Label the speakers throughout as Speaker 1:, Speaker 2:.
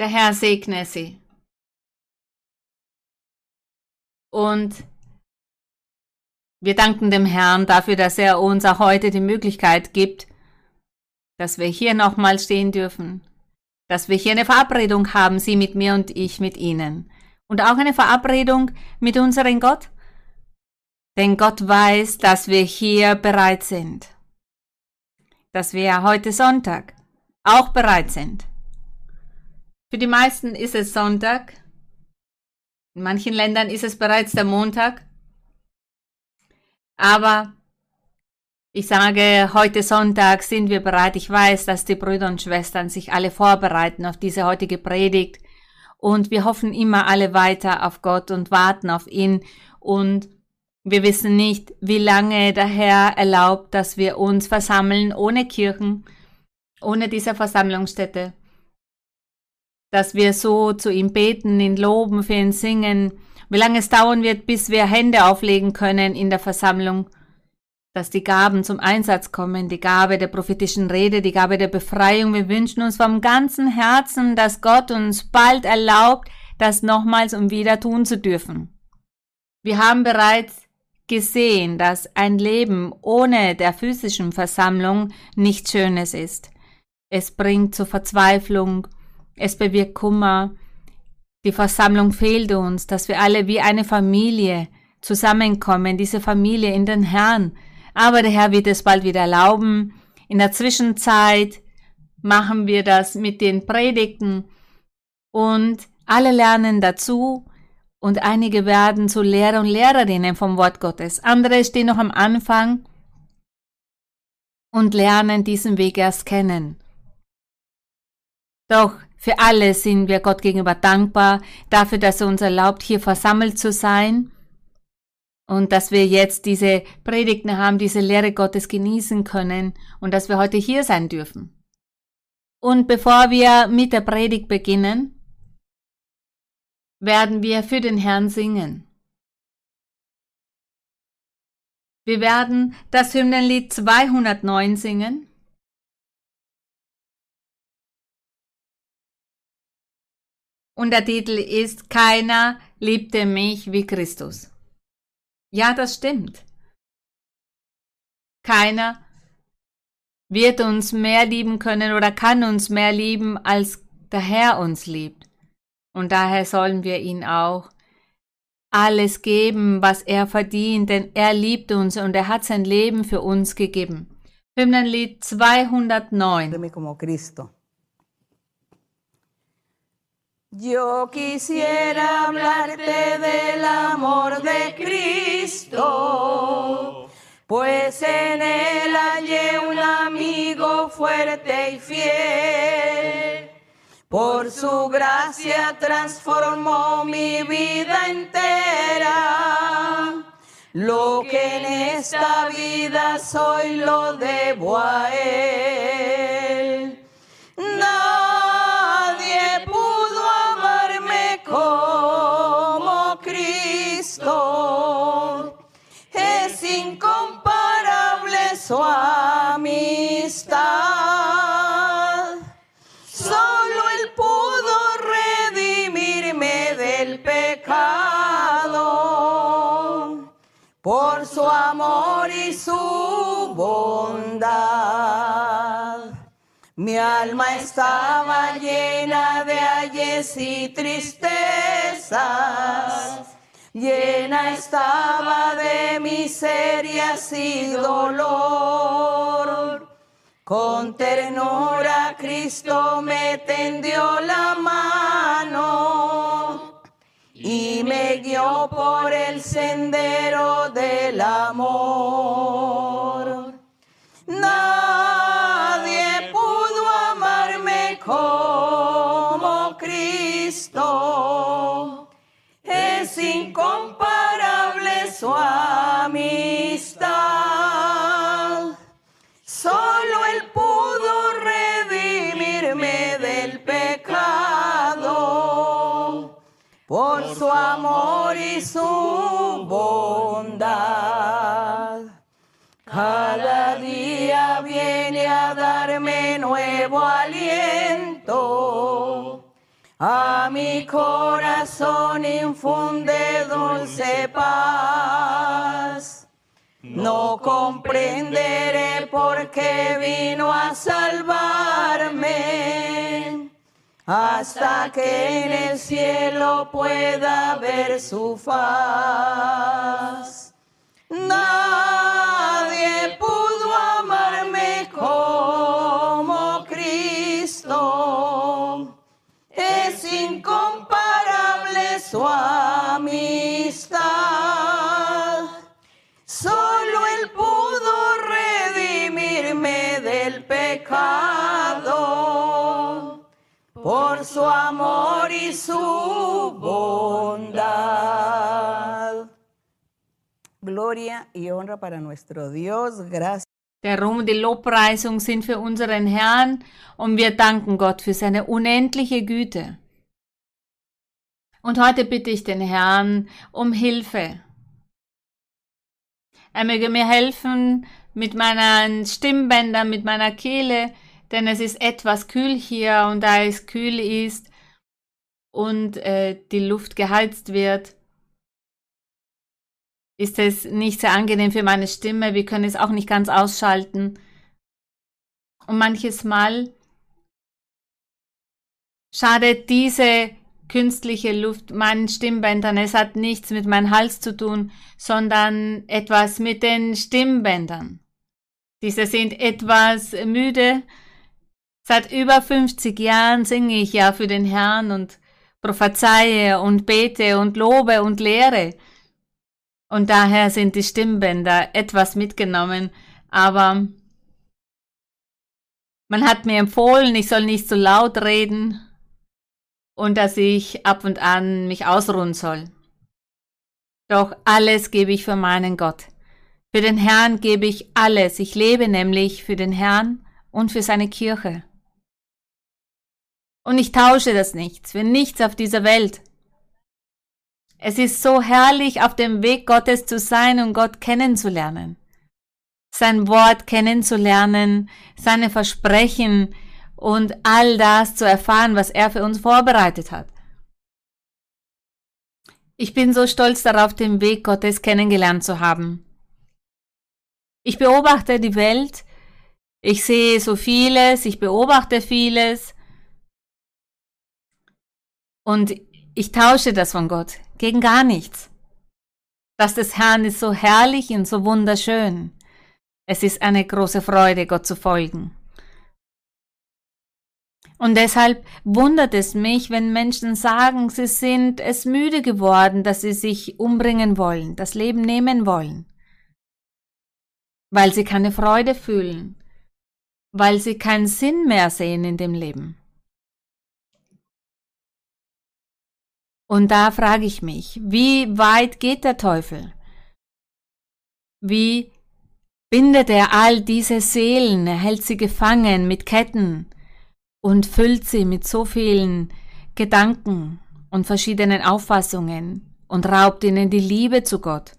Speaker 1: Der Herr segne sie. Und wir danken dem Herrn dafür, dass er uns auch heute die Möglichkeit gibt, dass wir hier nochmal stehen dürfen, dass wir hier eine Verabredung haben, Sie mit mir und ich mit Ihnen. Und auch eine Verabredung mit unserem Gott. Denn Gott weiß, dass wir hier bereit sind. Dass wir heute Sonntag auch bereit sind. Für die meisten ist es Sonntag. In manchen Ländern ist es bereits der Montag. Aber ich sage, heute Sonntag sind wir bereit. Ich weiß, dass die Brüder und Schwestern sich alle vorbereiten auf diese heutige Predigt. Und wir hoffen immer alle weiter auf Gott und warten auf ihn. Und wir wissen nicht, wie lange der Herr erlaubt, dass wir uns versammeln ohne Kirchen, ohne diese Versammlungsstätte. Dass wir so zu ihm beten, ihn loben, für ihn singen. Wie lange es dauern wird, bis wir Hände auflegen können in der Versammlung dass die Gaben zum Einsatz kommen, die Gabe der prophetischen Rede, die Gabe der Befreiung. Wir wünschen uns vom ganzen Herzen, dass Gott uns bald erlaubt, das nochmals um wieder tun zu dürfen. Wir haben bereits gesehen, dass ein Leben ohne der physischen Versammlung nichts Schönes ist. Es bringt zur Verzweiflung, es bewirkt Kummer. Die Versammlung fehlt uns, dass wir alle wie eine Familie zusammenkommen, diese Familie in den Herrn, aber der Herr wird es bald wieder erlauben. In der Zwischenzeit machen wir das mit den Predigten und alle lernen dazu und einige werden zu Lehrer und Lehrerinnen vom Wort Gottes. Andere stehen noch am Anfang und lernen diesen Weg erst kennen. Doch für alle sind wir Gott gegenüber dankbar dafür, dass er uns erlaubt, hier versammelt zu sein und dass wir jetzt diese Predigten haben, diese Lehre Gottes genießen können und dass wir heute hier sein dürfen. Und bevor wir mit der Predigt beginnen, werden wir für den Herrn singen. Wir werden das Hymnenlied 209 singen. Und der Titel ist Keiner liebte mich wie Christus. Ja, das stimmt. Keiner wird uns mehr lieben können oder kann uns mehr lieben, als der Herr uns liebt. Und daher sollen wir ihn auch alles geben, was er verdient, denn er liebt uns und er hat sein Leben für uns gegeben. Hymnenlied 209.
Speaker 2: Yo quisiera hablarte del amor de Cristo, pues en él hallé un amigo fuerte y fiel. Por su gracia transformó mi vida entera. Lo que en esta vida soy lo debo a él. Amor y su bondad. Mi alma estaba llena de ayes y tristezas llena estaba de miserias y dolor. Con ternura Cristo me tendió la mano por el sendero del amor. Amor y su bondad. Cada día viene a darme nuevo aliento a mi corazón infunde dulce paz. No comprenderé por qué vino a salvarme, hasta que en el cielo pueda ver su faz. Nadie pudo amarme como Cristo. Es incomparable su amistad. Solo Él pudo redimirme del pecado su amor y su bondad. Gloria y honra para nuestro Dios. Gracias.
Speaker 1: Der Ruhm und die Lobpreisung sind für unseren Herrn und wir danken Gott für seine unendliche Güte. Und heute bitte ich den Herrn um Hilfe. Er möge mir helfen mit meinen Stimmbändern, mit meiner Kehle, denn es ist etwas kühl hier und da es kühl ist und äh, die Luft geheizt wird, ist es nicht sehr angenehm für meine Stimme. Wir können es auch nicht ganz ausschalten. Und manches Mal schadet diese künstliche Luft meinen Stimmbändern. Es hat nichts mit meinem Hals zu tun, sondern etwas mit den Stimmbändern. Diese sind etwas müde. Seit über 50 Jahren singe ich ja für den Herrn und prophezeie und bete und lobe und lehre. Und daher sind die Stimmbänder etwas mitgenommen, aber man hat mir empfohlen, ich soll nicht so laut reden und dass ich ab und an mich ausruhen soll. Doch alles gebe ich für meinen Gott. Für den Herrn gebe ich alles. Ich lebe nämlich für den Herrn und für seine Kirche. Und ich tausche das nichts, für nichts auf dieser Welt. Es ist so herrlich, auf dem Weg Gottes zu sein und Gott kennenzulernen. Sein Wort kennenzulernen, seine Versprechen und all das zu erfahren, was er für uns vorbereitet hat. Ich bin so stolz darauf, den Weg Gottes kennengelernt zu haben. Ich beobachte die Welt, ich sehe so vieles, ich beobachte vieles und ich tausche das von Gott gegen gar nichts. Das des Herrn ist so herrlich und so wunderschön. Es ist eine große Freude, Gott zu folgen. Und deshalb wundert es mich, wenn Menschen sagen, sie sind es müde geworden, dass sie sich umbringen wollen, das Leben nehmen wollen, weil sie keine Freude fühlen, weil sie keinen Sinn mehr sehen in dem Leben. Und da frage ich mich, wie weit geht der Teufel? Wie bindet er all diese Seelen, er hält sie gefangen mit Ketten und füllt sie mit so vielen Gedanken und verschiedenen Auffassungen und raubt ihnen die Liebe zu Gott.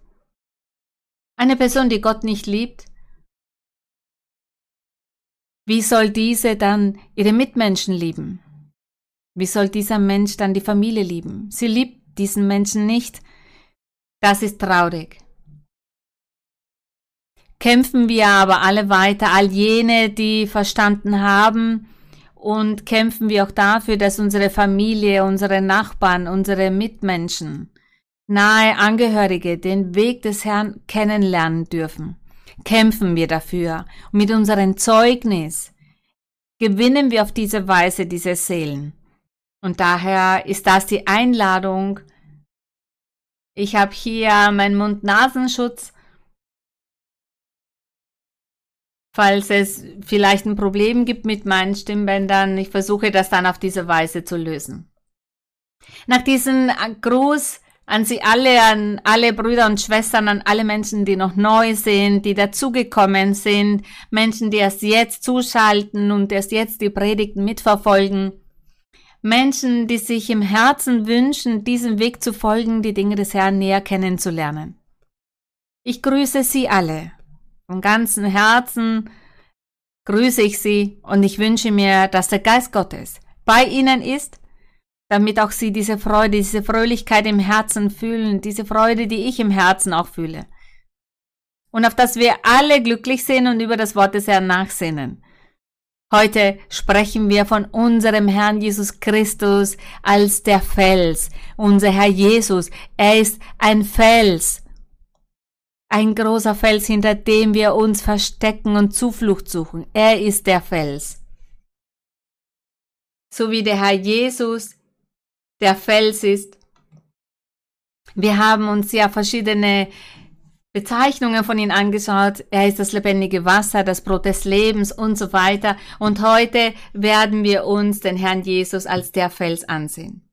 Speaker 1: Eine Person, die Gott nicht liebt, wie soll diese dann ihre Mitmenschen lieben? Wie soll dieser Mensch dann die Familie lieben? Sie liebt diesen Menschen nicht. Das ist traurig. Kämpfen wir aber alle weiter, all jene, die verstanden haben, und kämpfen wir auch dafür, dass unsere Familie, unsere Nachbarn, unsere Mitmenschen, nahe Angehörige den Weg des Herrn kennenlernen dürfen. Kämpfen wir dafür. Mit unserem Zeugnis gewinnen wir auf diese Weise diese Seelen. Und daher ist das die Einladung. Ich habe hier meinen Mund-Nasenschutz. Falls es vielleicht ein Problem gibt mit meinen Stimmbändern, ich versuche das dann auf diese Weise zu lösen. Nach diesem Gruß an Sie alle, an alle Brüder und Schwestern, an alle Menschen, die noch neu sind, die dazugekommen sind, Menschen, die erst jetzt zuschalten und erst jetzt die Predigten mitverfolgen. Menschen, die sich im Herzen wünschen, diesem Weg zu folgen, die Dinge des Herrn näher kennenzulernen. Ich grüße Sie alle. Von ganzem Herzen grüße ich Sie und ich wünsche mir, dass der Geist Gottes bei Ihnen ist, damit auch sie diese Freude, diese Fröhlichkeit im Herzen fühlen, diese Freude, die ich im Herzen auch fühle. Und auf das wir alle glücklich sind und über das Wort des Herrn nachsinnen. Heute sprechen wir von unserem Herrn Jesus Christus als der Fels. Unser Herr Jesus, er ist ein Fels. Ein großer Fels, hinter dem wir uns verstecken und Zuflucht suchen. Er ist der Fels. So wie der Herr Jesus der Fels ist. Wir haben uns ja verschiedene Bezeichnungen von ihm angeschaut. Er ist das lebendige Wasser, das Brot des Lebens und so weiter. Und heute werden wir uns den Herrn Jesus als der Fels ansehen.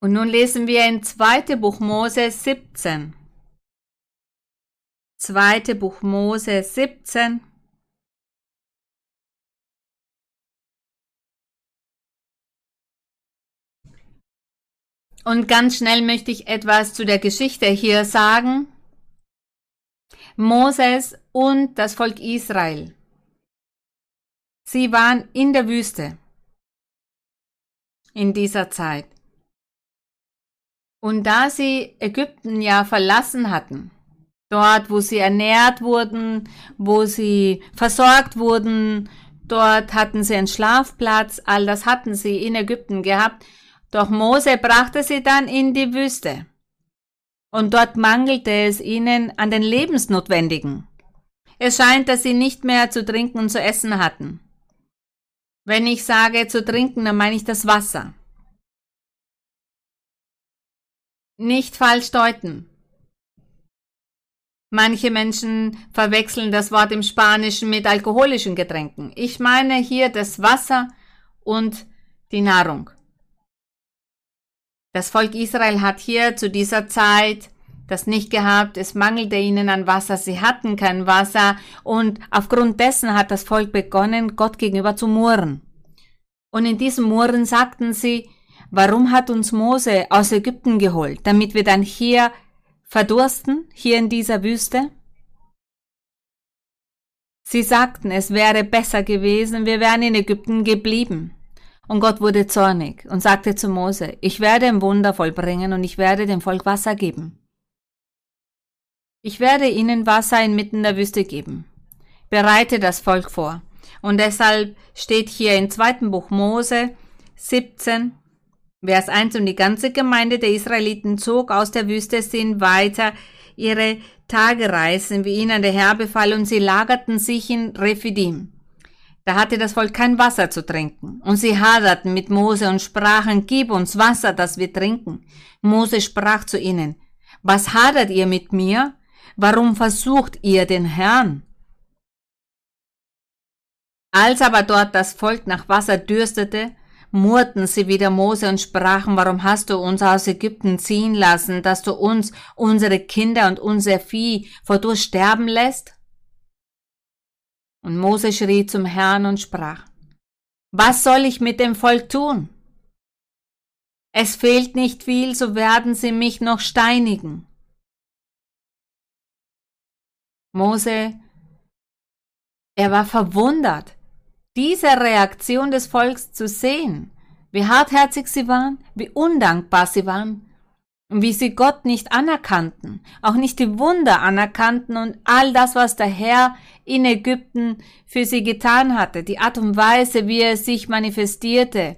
Speaker 1: Und nun lesen wir in 2. Buch Mose 17. 2. Buch Mose 17. Und ganz schnell möchte ich etwas zu der Geschichte hier sagen. Moses und das Volk Israel. Sie waren in der Wüste in dieser Zeit. Und da sie Ägypten ja verlassen hatten, dort wo sie ernährt wurden, wo sie versorgt wurden, dort hatten sie einen Schlafplatz, all das hatten sie in Ägypten gehabt, doch Mose brachte sie dann in die Wüste. Und dort mangelte es ihnen an den Lebensnotwendigen. Es scheint, dass sie nicht mehr zu trinken und zu essen hatten. Wenn ich sage zu trinken, dann meine ich das Wasser. Nicht falsch deuten. Manche Menschen verwechseln das Wort im Spanischen mit alkoholischen Getränken. Ich meine hier das Wasser und die Nahrung. Das Volk Israel hat hier zu dieser Zeit das nicht gehabt, es mangelte ihnen an Wasser, sie hatten kein Wasser und aufgrund dessen hat das Volk begonnen, Gott gegenüber zu murren. Und in diesem Murren sagten sie, warum hat uns Mose aus Ägypten geholt, damit wir dann hier verdursten, hier in dieser Wüste? Sie sagten, es wäre besser gewesen, wir wären in Ägypten geblieben. Und Gott wurde zornig und sagte zu Mose, ich werde ein Wunder vollbringen und ich werde dem Volk Wasser geben. Ich werde ihnen Wasser inmitten der Wüste geben. Bereite das Volk vor. Und deshalb steht hier im zweiten Buch Mose 17, Vers 1, und die ganze Gemeinde der Israeliten zog aus der Wüste sin weiter ihre Tagereisen, wie ihnen der Herr befahl, und sie lagerten sich in Rephidim. Da hatte das Volk kein Wasser zu trinken. Und sie haderten mit Mose und sprachen, Gib uns Wasser, dass wir trinken. Mose sprach zu ihnen, Was hadert ihr mit mir? Warum versucht ihr den Herrn? Als aber dort das Volk nach Wasser dürstete, murrten sie wieder Mose und sprachen, warum hast du uns aus Ägypten ziehen lassen, dass du uns, unsere Kinder und unser Vieh vor Durst sterben lässt? Und Mose schrie zum Herrn und sprach, Was soll ich mit dem Volk tun? Es fehlt nicht viel, so werden sie mich noch steinigen. Mose, er war verwundert, diese Reaktion des Volks zu sehen, wie hartherzig sie waren, wie undankbar sie waren, und wie sie Gott nicht anerkannten, auch nicht die Wunder anerkannten und all das, was der Herr in Ägypten für sie getan hatte, die Art und Weise, wie er sich manifestierte,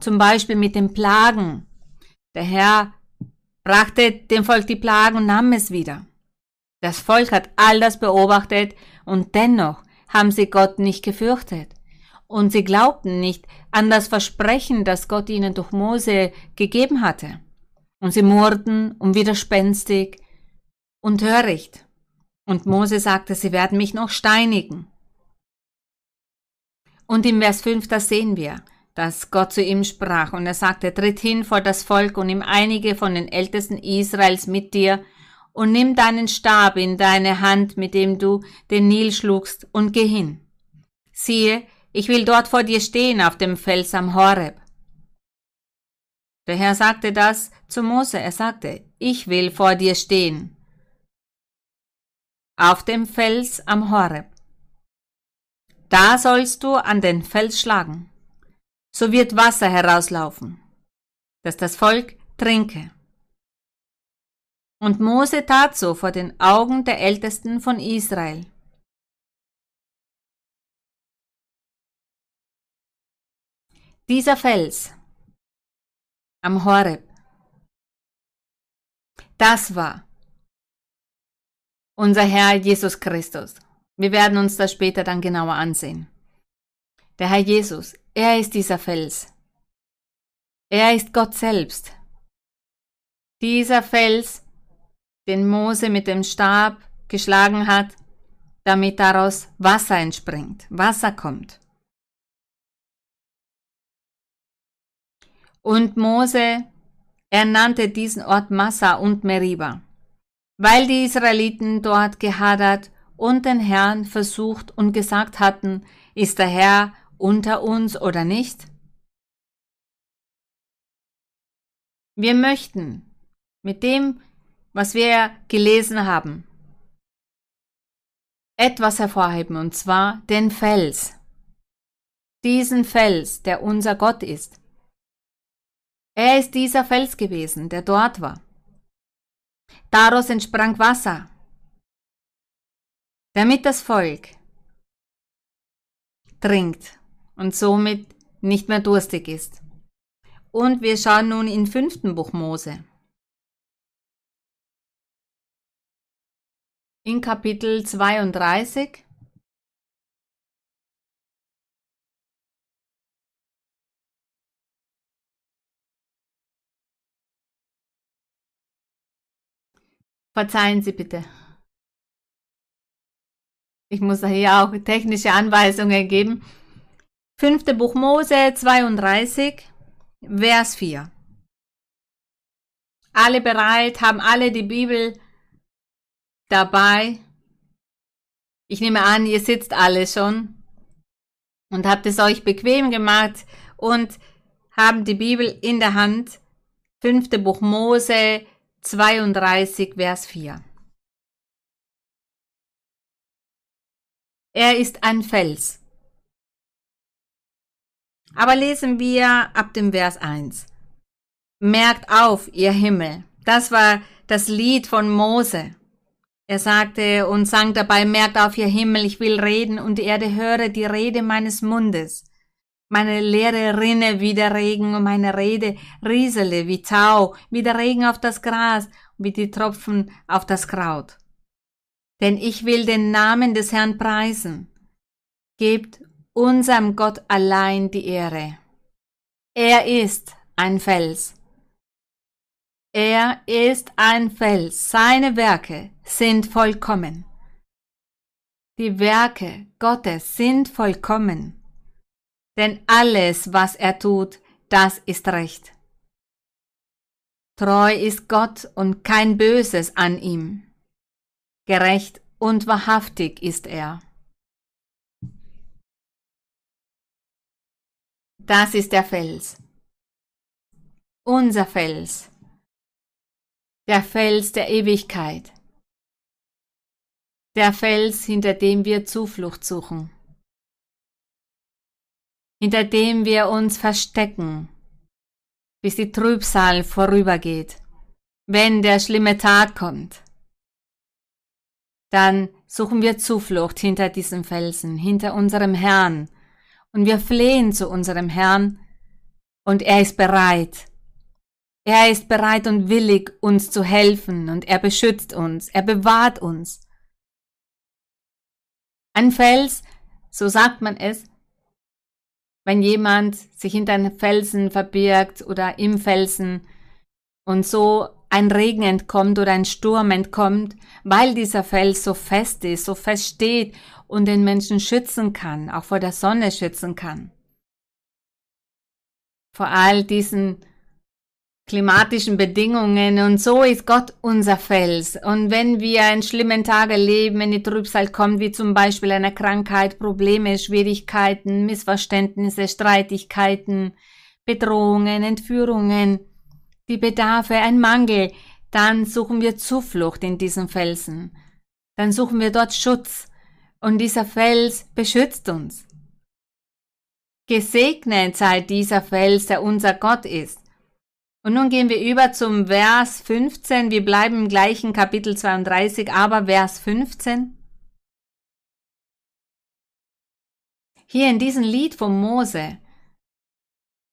Speaker 1: zum Beispiel mit den Plagen. Der Herr brachte dem Volk die Plagen und nahm es wieder. Das Volk hat all das beobachtet und dennoch haben sie Gott nicht gefürchtet. Und sie glaubten nicht an das Versprechen, das Gott ihnen durch Mose gegeben hatte. Und sie murrten und widerspenstig und töricht. Und Mose sagte, sie werden mich noch steinigen. Und im Vers 5, da sehen wir, dass Gott zu ihm sprach und er sagte, tritt hin vor das Volk und nimm einige von den Ältesten Israels mit dir und nimm deinen Stab in deine Hand, mit dem du den Nil schlugst, und geh hin. Siehe, ich will dort vor dir stehen auf dem Fels am Horeb. Der Herr sagte das zu Mose. Er sagte, ich will vor dir stehen. Auf dem Fels am Horeb. Da sollst du an den Fels schlagen. So wird Wasser herauslaufen, dass das Volk trinke. Und Mose tat so vor den Augen der Ältesten von Israel. Dieser Fels am Horeb, das war unser Herr Jesus Christus. Wir werden uns das später dann genauer ansehen. Der Herr Jesus, er ist dieser Fels. Er ist Gott selbst. Dieser Fels, den Mose mit dem Stab geschlagen hat, damit daraus Wasser entspringt, Wasser kommt. Und Mose, er nannte diesen Ort Massa und Meriba, weil die Israeliten dort gehadert und den Herrn versucht und gesagt hatten, ist der Herr unter uns oder nicht? Wir möchten mit dem, was wir gelesen haben, etwas hervorheben, und zwar den Fels. Diesen Fels, der unser Gott ist. Er ist dieser Fels gewesen, der dort war. Daraus entsprang Wasser, damit das Volk trinkt und somit nicht mehr durstig ist. Und wir schauen nun in fünften Buch Mose. In Kapitel 32 Verzeihen Sie bitte. Ich muss hier auch technische Anweisungen geben. Fünfte Buch Mose 32, Vers 4. Alle bereit, haben alle die Bibel dabei. Ich nehme an, ihr sitzt alle schon und habt es euch bequem gemacht und haben die Bibel in der Hand. Fünfte Buch Mose 32, Vers 4. Er ist ein Fels. Aber lesen wir ab dem Vers 1. Merkt auf, ihr Himmel. Das war das Lied von Mose. Er sagte und sang dabei, merkt auf, ihr Himmel, ich will reden und die Erde höre die Rede meines Mundes. Meine Lehre rinne wie der Regen und meine Rede riesele wie Tau, wie der Regen auf das Gras, wie die Tropfen auf das Kraut. Denn ich will den Namen des Herrn preisen. Gebt unserem Gott allein die Ehre. Er ist ein Fels. Er ist ein Fels. Seine Werke sind vollkommen. Die Werke Gottes sind vollkommen. Denn alles, was er tut, das ist recht. Treu ist Gott und kein Böses an ihm. Gerecht und wahrhaftig ist er. Das ist der Fels. Unser Fels. Der Fels der Ewigkeit. Der Fels, hinter dem wir Zuflucht suchen hinter dem wir uns verstecken, bis die Trübsal vorübergeht, wenn der schlimme Tag kommt. Dann suchen wir Zuflucht hinter diesem Felsen, hinter unserem Herrn, und wir flehen zu unserem Herrn, und er ist bereit. Er ist bereit und willig, uns zu helfen, und er beschützt uns, er bewahrt uns. Ein Fels, so sagt man es, wenn jemand sich hinter einem Felsen verbirgt oder im Felsen und so ein Regen entkommt oder ein Sturm entkommt, weil dieser Fels so fest ist, so fest steht und den Menschen schützen kann, auch vor der Sonne schützen kann. Vor all diesen klimatischen Bedingungen und so ist Gott unser Fels. Und wenn wir in schlimmen Tagen leben, wenn die Trübsal kommt, wie zum Beispiel eine Krankheit, Probleme, Schwierigkeiten, Missverständnisse, Streitigkeiten, Bedrohungen, Entführungen, die Bedarfe, ein Mangel, dann suchen wir Zuflucht in diesen Felsen. Dann suchen wir dort Schutz. Und dieser Fels beschützt uns. Gesegnet sei dieser Fels, der unser Gott ist. Und nun gehen wir über zum Vers 15. Wir bleiben im gleichen Kapitel 32, aber Vers 15. Hier in diesem Lied von Mose,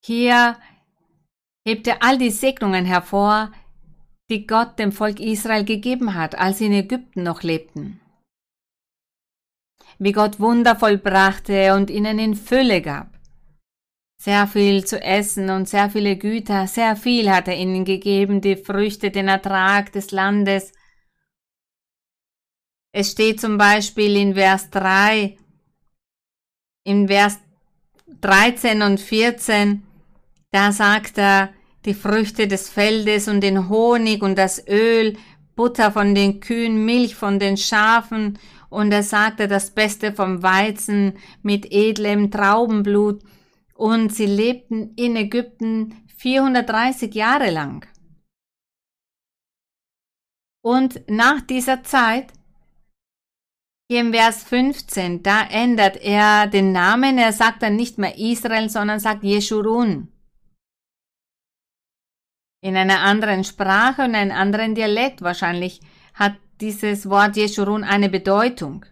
Speaker 1: hier hebt er all die Segnungen hervor, die Gott dem Volk Israel gegeben hat, als sie in Ägypten noch lebten. Wie Gott Wunder vollbrachte und ihnen in Fülle gab sehr viel zu essen und sehr viele Güter, sehr viel hat er ihnen gegeben, die Früchte, den Ertrag des Landes. Es steht zum Beispiel in Vers 3, in Vers 13 und 14, da sagt er, die Früchte des Feldes und den Honig und das Öl, Butter von den Kühen, Milch von den Schafen, und er sagte das Beste vom Weizen mit edlem Traubenblut, und sie lebten in Ägypten 430 Jahre lang. Und nach dieser Zeit, hier im Vers 15, da ändert er den Namen, er sagt dann nicht mehr Israel, sondern sagt Jeschurun. In einer anderen Sprache und einem anderen Dialekt wahrscheinlich hat dieses Wort Jeschurun eine Bedeutung.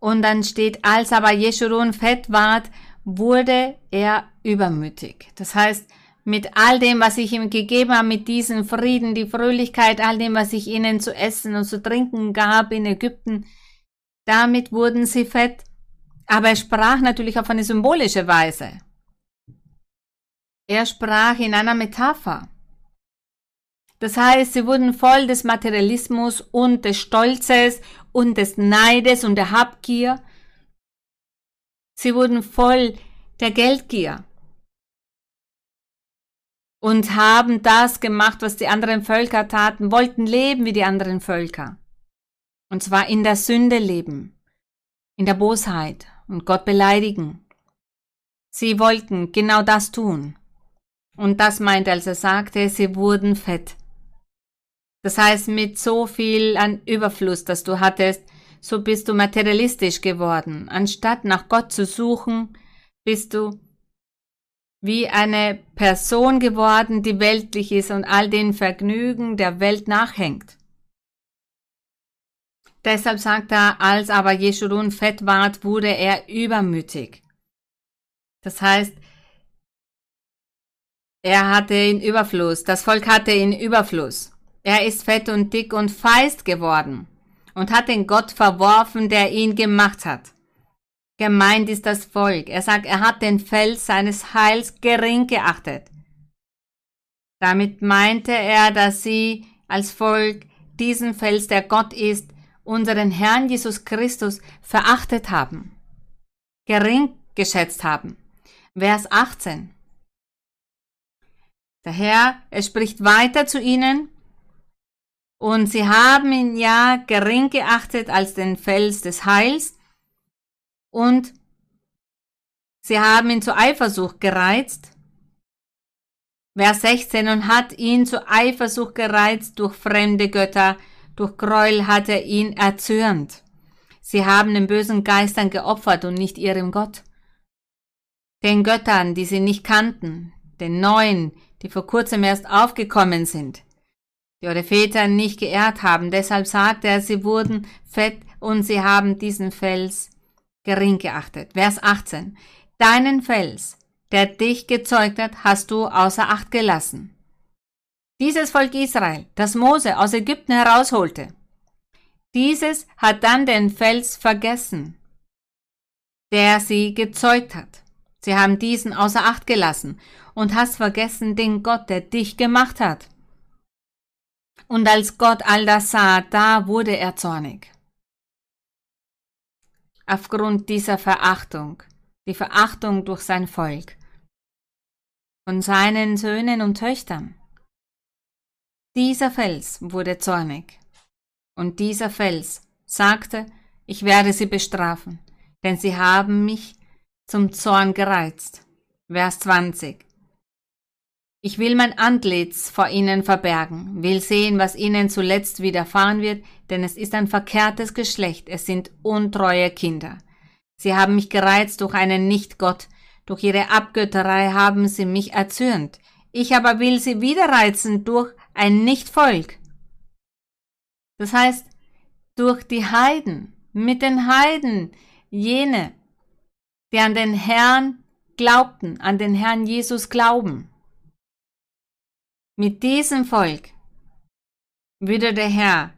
Speaker 1: Und dann steht, als aber Jeschurun fett ward wurde er übermütig. Das heißt, mit all dem, was ich ihm gegeben habe, mit diesem Frieden, die Fröhlichkeit, all dem, was ich ihnen zu essen und zu trinken gab in Ägypten, damit wurden sie fett. Aber er sprach natürlich auf eine symbolische Weise. Er sprach in einer Metapher. Das heißt, sie wurden voll des Materialismus und des Stolzes und des Neides und der Habgier Sie wurden voll der Geldgier und haben das gemacht, was die anderen Völker taten, wollten leben wie die anderen Völker. Und zwar in der Sünde leben, in der Bosheit und Gott beleidigen. Sie wollten genau das tun. Und das meinte, als er sagte, sie wurden fett. Das heißt, mit so viel an Überfluss, das du hattest, so bist du materialistisch geworden. Anstatt nach Gott zu suchen, bist du wie eine Person geworden, die weltlich ist und all den Vergnügen der Welt nachhängt. Deshalb sagt er, als aber Jeschurun fett ward, wurde er übermütig. Das heißt, er hatte in Überfluss, das Volk hatte in Überfluss. Er ist fett und dick und feist geworden und hat den Gott verworfen, der ihn gemacht hat. Gemeint ist das Volk. Er sagt, er hat den Fels seines Heils gering geachtet. Damit meinte er, dass sie als Volk diesen Fels, der Gott ist, unseren Herrn Jesus Christus verachtet haben, gering geschätzt haben. Vers 18. Der Herr, er spricht weiter zu ihnen, und sie haben ihn ja gering geachtet als den Fels des Heils und sie haben ihn zur Eifersucht gereizt. Vers 16 und hat ihn zur Eifersucht gereizt durch fremde Götter, durch Gräuel hat er ihn erzürnt. Sie haben den bösen Geistern geopfert und nicht ihrem Gott. Den Göttern, die sie nicht kannten, den neuen, die vor kurzem erst aufgekommen sind eure Väter nicht geehrt haben. Deshalb sagt er, sie wurden fett und sie haben diesen Fels gering geachtet. Vers 18. Deinen Fels, der dich gezeugt hat, hast du außer Acht gelassen. Dieses Volk Israel, das Mose aus Ägypten herausholte, dieses hat dann den Fels vergessen, der sie gezeugt hat. Sie haben diesen außer Acht gelassen und hast vergessen den Gott, der dich gemacht hat. Und als Gott all das sah, da wurde er zornig. Aufgrund dieser Verachtung, die Verachtung durch sein Volk, von seinen Söhnen und Töchtern. Dieser Fels wurde zornig. Und dieser Fels sagte, ich werde sie bestrafen, denn sie haben mich zum Zorn gereizt. Vers 20. Ich will mein Antlitz vor ihnen verbergen, will sehen, was ihnen zuletzt widerfahren wird, denn es ist ein verkehrtes Geschlecht, es sind untreue Kinder. Sie haben mich gereizt durch einen Nichtgott, durch ihre Abgötterei haben sie mich erzürnt. Ich aber will sie wieder reizen durch ein Nichtvolk. Das heißt, durch die Heiden, mit den Heiden, jene, die an den Herrn glaubten, an den Herrn Jesus glauben. Mit diesem Volk würde der Herr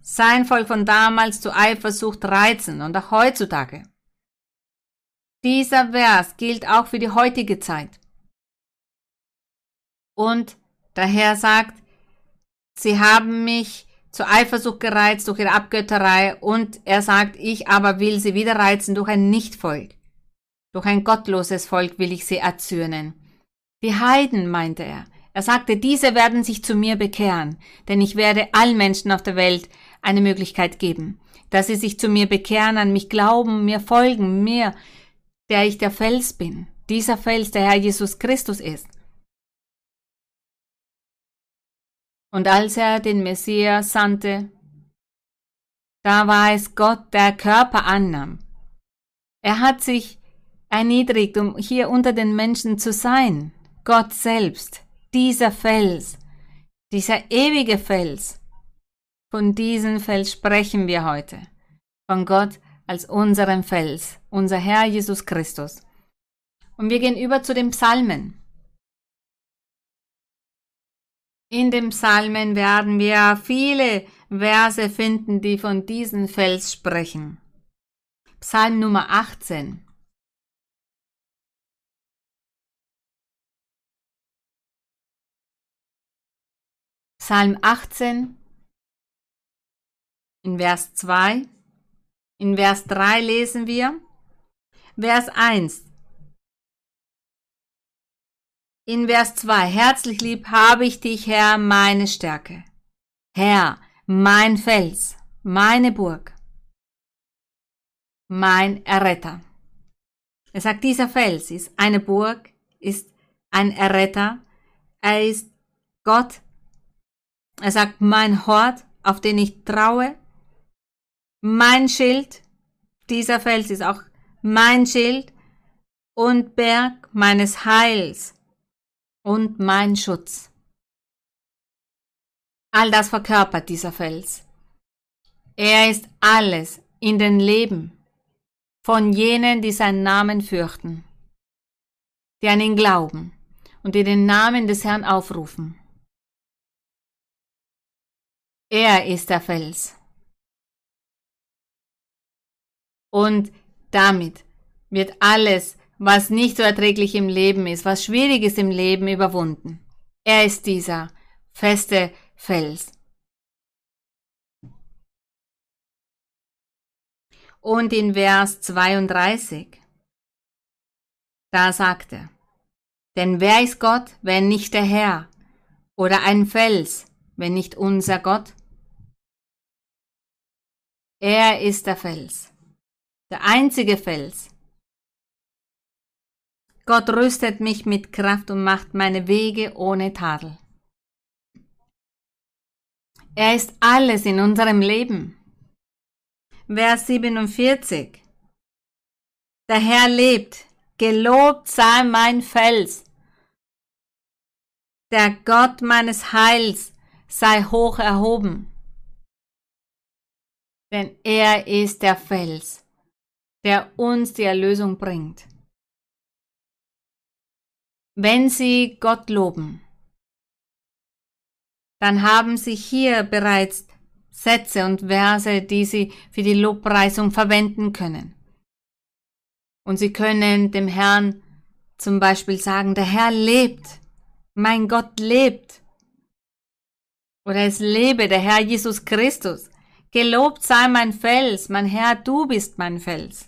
Speaker 1: sein Volk von damals zu Eifersucht reizen und auch heutzutage. Dieser Vers gilt auch für die heutige Zeit. Und der Herr sagt, sie haben mich zur Eifersucht gereizt durch ihre Abgötterei und er sagt, ich aber will sie wieder reizen durch ein Nichtvolk. Durch ein gottloses Volk will ich sie erzürnen. Die Heiden, meinte er. Er sagte, diese werden sich zu mir bekehren, denn ich werde allen Menschen auf der Welt eine Möglichkeit geben, dass sie sich zu mir bekehren, an mich glauben, mir folgen, mir, der ich der Fels bin, dieser Fels, der Herr Jesus Christus ist. Und als er den Messias sandte, da war es Gott, der Körper annahm. Er hat sich erniedrigt, um hier unter den Menschen zu sein. Gott selbst, dieser Fels, dieser ewige Fels. Von diesem Fels sprechen wir heute. Von Gott als unserem Fels, unser Herr Jesus Christus. Und wir gehen über zu den Psalmen. In den Psalmen werden wir viele Verse finden, die von diesem Fels sprechen. Psalm Nummer 18. Psalm 18 in Vers 2. In Vers 3 lesen wir Vers 1. In Vers 2, herzlich lieb habe ich dich, Herr, meine Stärke. Herr, mein Fels, meine Burg, mein Erretter. Er sagt, dieser Fels ist eine Burg, ist ein Erretter, er ist Gott. Er sagt, mein Hort, auf den ich traue, mein Schild, dieser Fels ist auch mein Schild und Berg meines Heils und mein Schutz. All das verkörpert dieser Fels. Er ist alles in den Leben von jenen, die seinen Namen fürchten, die an ihn glauben und die den Namen des Herrn aufrufen. Er ist der Fels. Und damit wird alles was nicht so erträglich im Leben ist, was schwierig ist im Leben, überwunden. Er ist dieser feste Fels. Und in Vers 32, da sagt er, denn wer ist Gott, wenn nicht der Herr? Oder ein Fels, wenn nicht unser Gott? Er ist der Fels, der einzige Fels, Gott rüstet mich mit Kraft und macht meine Wege ohne Tadel. Er ist alles in unserem Leben. Vers 47. Der Herr lebt, gelobt sei mein Fels. Der Gott meines Heils sei hoch erhoben. Denn er ist der Fels, der uns die Erlösung bringt wenn Sie Gott loben, dann haben Sie hier bereits Sätze und Verse, die Sie für die Lobpreisung verwenden können. Und Sie können dem Herrn zum Beispiel sagen, der Herr lebt, mein Gott lebt. Oder es lebe der Herr Jesus Christus. Gelobt sei mein Fels, mein Herr, du bist mein Fels.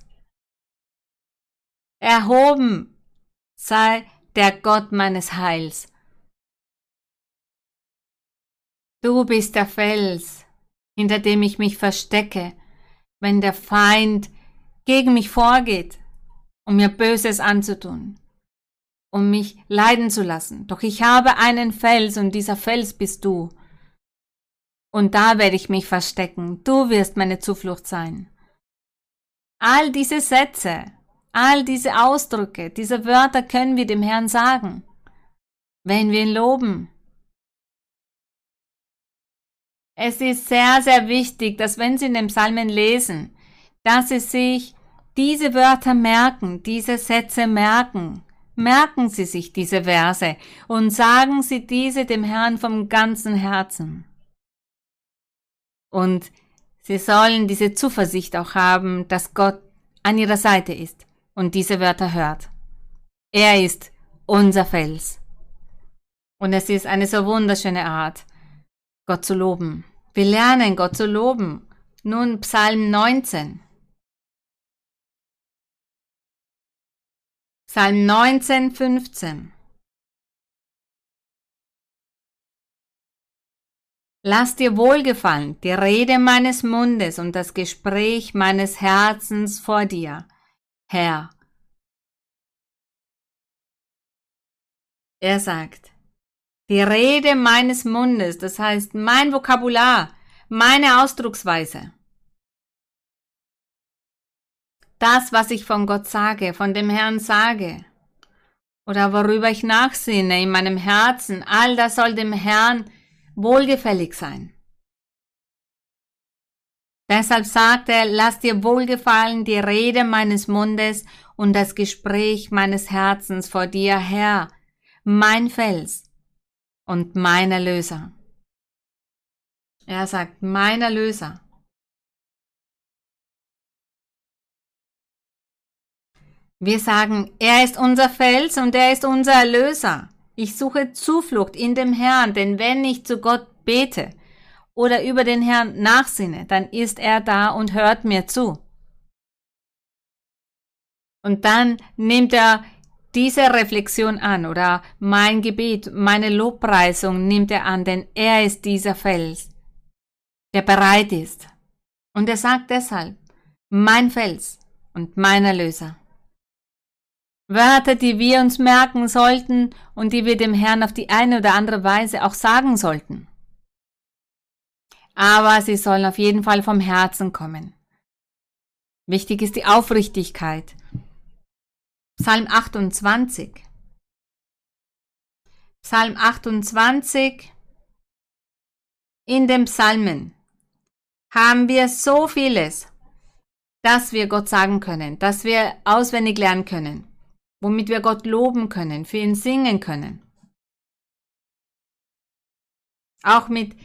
Speaker 1: Erhoben sei der Gott meines Heils. Du bist der Fels, hinter dem ich mich verstecke, wenn der Feind gegen mich vorgeht, um mir Böses anzutun, um mich leiden zu lassen. Doch ich habe einen Fels und dieser Fels bist du. Und da werde ich mich verstecken. Du wirst meine Zuflucht sein. All diese Sätze, all diese Ausdrücke, diese Wörter können wir dem Herrn sagen, wenn wir ihn loben. Es ist sehr, sehr wichtig, dass wenn Sie in den Psalmen lesen, dass Sie sich diese Wörter merken, diese Sätze merken. Merken Sie sich diese Verse und sagen Sie diese dem Herrn vom ganzen Herzen. Und Sie sollen diese Zuversicht auch haben, dass Gott an Ihrer Seite ist und diese Wörter hört. Er ist unser Fels. Und es ist eine so wunderschöne Art, Gott zu loben. Wir lernen Gott zu loben. Nun Psalm 19. Psalm 19, 15. Lass dir wohlgefallen die Rede meines Mundes und das Gespräch meines Herzens vor dir, Herr. Er sagt, die Rede meines Mundes, das heißt mein Vokabular, meine Ausdrucksweise. das, was ich von Gott sage, von dem Herrn sage, oder worüber ich nachsinne in meinem Herzen, all das soll dem Herrn wohlgefällig sein. Deshalb sagt er, lass dir wohlgefallen die Rede meines Mundes und das Gespräch meines Herzens vor dir, Herr, mein Fels und mein Erlöser. Er sagt, mein Erlöser. Wir sagen, er ist unser Fels und er ist unser Erlöser. Ich suche Zuflucht in dem Herrn, denn wenn ich zu Gott bete oder über den Herrn nachsinne, dann ist er da und hört mir zu. Und dann nimmt er diese Reflexion an oder mein Gebet, meine Lobpreisung nimmt er an, denn er ist dieser Fels, der bereit ist. Und er sagt deshalb, mein Fels und mein Erlöser. Wörter, die wir uns merken sollten und die wir dem Herrn auf die eine oder andere Weise auch sagen sollten. Aber sie sollen auf jeden Fall vom Herzen kommen. Wichtig ist die Aufrichtigkeit. Psalm 28. Psalm 28. In den Psalmen haben wir so vieles, dass wir Gott sagen können, dass wir auswendig lernen können womit wir Gott loben können, für ihn singen können. Auch mit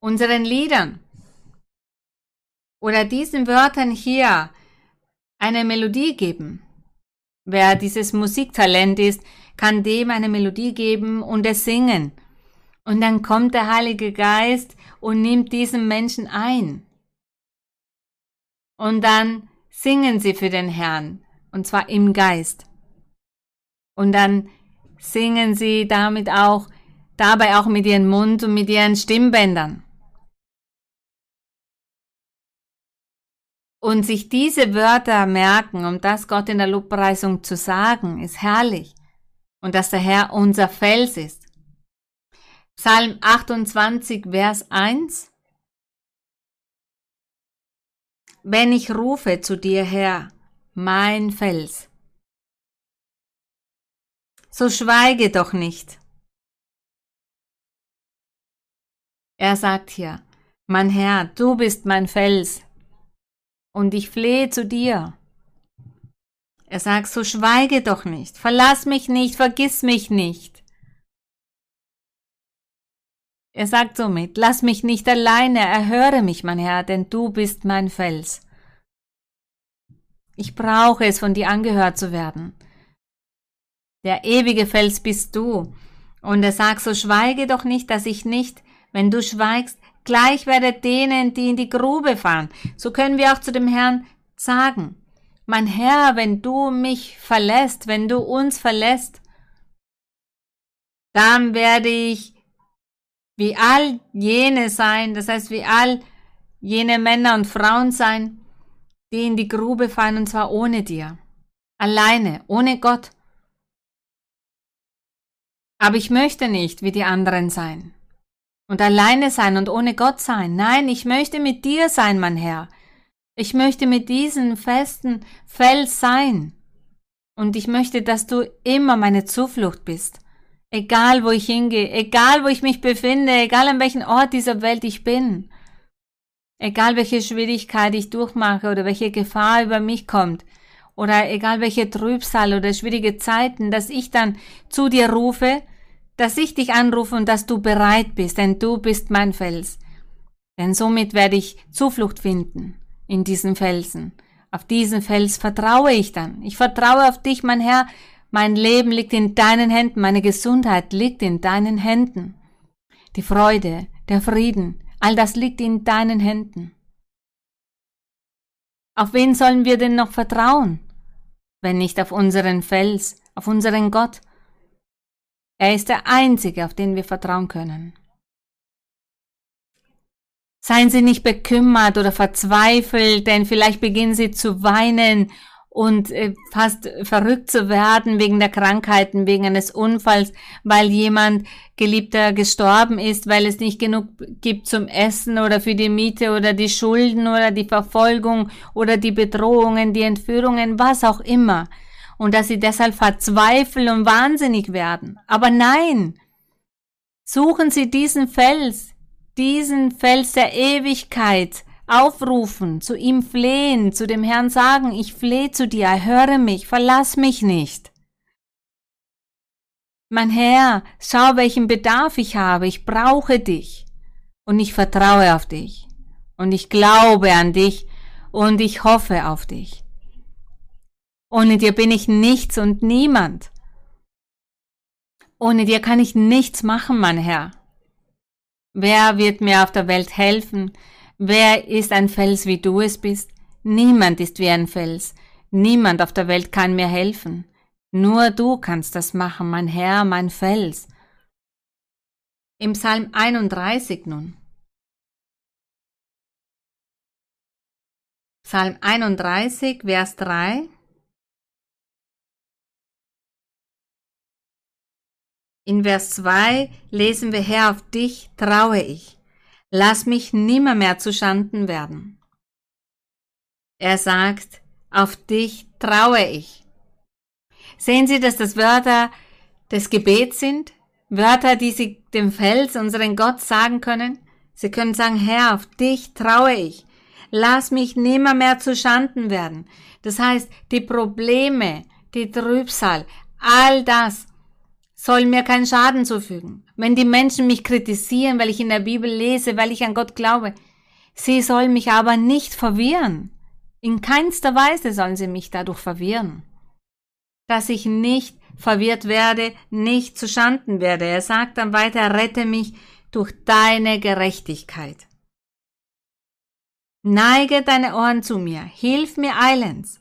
Speaker 1: unseren Liedern oder diesen Wörtern hier eine Melodie geben. Wer dieses Musiktalent ist, kann dem eine Melodie geben und es singen. Und dann kommt der Heilige Geist und nimmt diesen Menschen ein. Und dann singen sie für den Herrn, und zwar im Geist. Und dann singen sie damit auch, dabei auch mit ihrem Mund und mit ihren Stimmbändern. Und sich diese Wörter merken, um das Gott in der Lobpreisung zu sagen, ist herrlich. Und dass der Herr unser Fels ist. Psalm 28, Vers 1. Wenn ich rufe zu dir, Herr, mein Fels, so schweige doch nicht. Er sagt hier, mein Herr, du bist mein Fels, und ich flehe zu dir. Er sagt, so schweige doch nicht, verlass mich nicht, vergiss mich nicht. Er sagt somit, lass mich nicht alleine, erhöre mich, mein Herr, denn du bist mein Fels. Ich brauche es, von dir angehört zu werden. Der ewige Fels bist du. Und er sagt, so schweige doch nicht, dass ich nicht, wenn du schweigst, gleich werde denen, die in die Grube fahren. So können wir auch zu dem Herrn sagen, mein Herr, wenn du mich verlässt, wenn du uns verlässt, dann werde ich wie all jene sein, das heißt wie all jene Männer und Frauen sein, die in die Grube fallen und zwar ohne dir, alleine, ohne Gott. Aber ich möchte nicht wie die anderen sein und alleine sein und ohne Gott sein. Nein, ich möchte mit dir sein, mein Herr. Ich möchte mit diesem festen Fels sein. Und ich möchte, dass du immer meine Zuflucht bist. Egal wo ich hingehe, egal wo ich mich befinde, egal an welchem Ort dieser Welt ich bin. Egal welche Schwierigkeit ich durchmache oder welche Gefahr über mich kommt. Oder egal welche Trübsal oder schwierige Zeiten, dass ich dann zu dir rufe, dass ich dich anrufe und dass du bereit bist, denn du bist mein Fels. Denn somit werde ich Zuflucht finden in diesen Felsen. Auf diesen Fels vertraue ich dann. Ich vertraue auf dich, mein Herr. Mein Leben liegt in deinen Händen, meine Gesundheit liegt in deinen Händen. Die Freude, der Frieden, all das liegt in deinen Händen. Auf wen sollen wir denn noch vertrauen, wenn nicht auf unseren Fels, auf unseren Gott? Er ist der Einzige, auf den wir vertrauen können. Seien Sie nicht bekümmert oder verzweifelt, denn vielleicht beginnen Sie zu weinen und äh, fast verrückt zu werden wegen der Krankheiten, wegen eines Unfalls, weil jemand Geliebter gestorben ist, weil es nicht genug gibt zum Essen oder für die Miete oder die Schulden oder die Verfolgung oder die Bedrohungen, die Entführungen, was auch immer. Und dass sie deshalb verzweifeln und wahnsinnig werden. Aber nein, suchen Sie diesen Fels, diesen Fels der Ewigkeit aufrufen, zu ihm flehen, zu dem Herrn sagen, ich flehe zu dir, erhöre mich, verlass mich nicht. Mein Herr, schau, welchen Bedarf ich habe, ich brauche dich und ich vertraue auf dich und ich glaube an dich und ich hoffe auf dich. Ohne dir bin ich nichts und niemand. Ohne dir kann ich nichts machen, mein Herr. Wer wird mir auf der Welt helfen? Wer ist ein Fels, wie du es bist? Niemand ist wie ein Fels. Niemand auf der Welt kann mir helfen. Nur du kannst das machen, mein Herr, mein Fels. Im Psalm 31 nun. Psalm 31, Vers 3. In Vers 2 lesen wir, Herr, auf dich traue ich. Lass mich nimmermehr zu Schanden werden. Er sagt, auf dich traue ich. Sehen Sie, dass das Wörter des Gebets sind? Wörter, die Sie dem Fels, unseren Gott, sagen können? Sie können sagen, Herr, auf dich traue ich. Lass mich nimmermehr zu Schanden werden. Das heißt, die Probleme, die Trübsal, all das, soll mir keinen Schaden zufügen. Wenn die Menschen mich kritisieren, weil ich in der Bibel lese, weil ich an Gott glaube, sie sollen mich aber nicht verwirren. In keinster Weise sollen sie mich dadurch verwirren. Dass ich nicht verwirrt werde, nicht zu Schanden werde. Er sagt dann weiter, rette mich durch deine Gerechtigkeit. Neige deine Ohren zu mir, hilf mir eilends,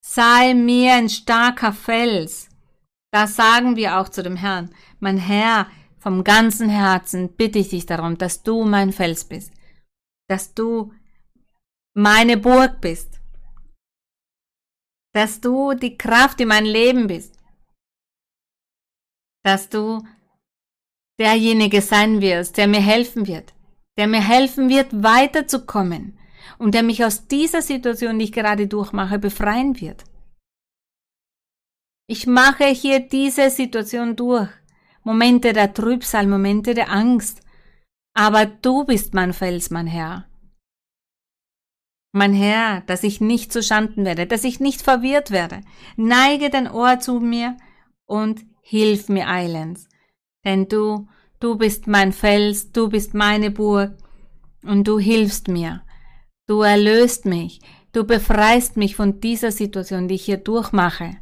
Speaker 1: sei mir ein starker Fels, das sagen wir auch zu dem Herrn. Mein Herr, vom ganzen Herzen bitte ich dich darum, dass du mein Fels bist, dass du meine Burg bist, dass du die Kraft in mein Leben bist, dass du derjenige sein wirst, der mir helfen wird, der mir helfen wird, weiterzukommen und der mich aus dieser Situation, die ich gerade durchmache, befreien wird. Ich mache hier diese Situation durch. Momente der Trübsal, Momente der Angst. Aber du bist mein Fels, mein Herr. Mein Herr, dass ich nicht zu Schanden werde, dass ich nicht verwirrt werde. Neige dein Ohr zu mir und hilf mir eilends. Denn du, du bist mein Fels, du bist meine Burg und du hilfst mir. Du erlöst mich, du befreist mich von dieser Situation, die ich hier durchmache.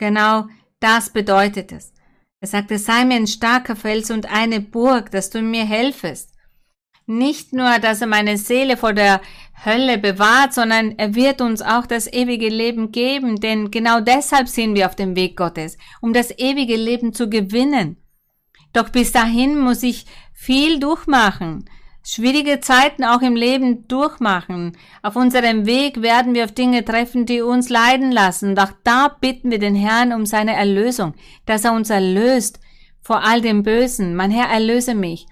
Speaker 1: Genau das bedeutet es. Er sagte, sei mir ein starker Fels und eine Burg, dass du mir helfest. Nicht nur, dass er meine Seele vor der Hölle bewahrt, sondern er wird uns auch das ewige Leben geben, denn genau deshalb sind wir auf dem Weg Gottes, um das ewige Leben zu gewinnen. Doch bis dahin muss ich viel durchmachen schwierige Zeiten auch im Leben durchmachen. Auf unserem Weg werden wir auf Dinge treffen, die uns leiden lassen. Doch da bitten wir den Herrn um seine Erlösung, dass er uns erlöst vor all dem Bösen. Mein Herr, erlöse mich.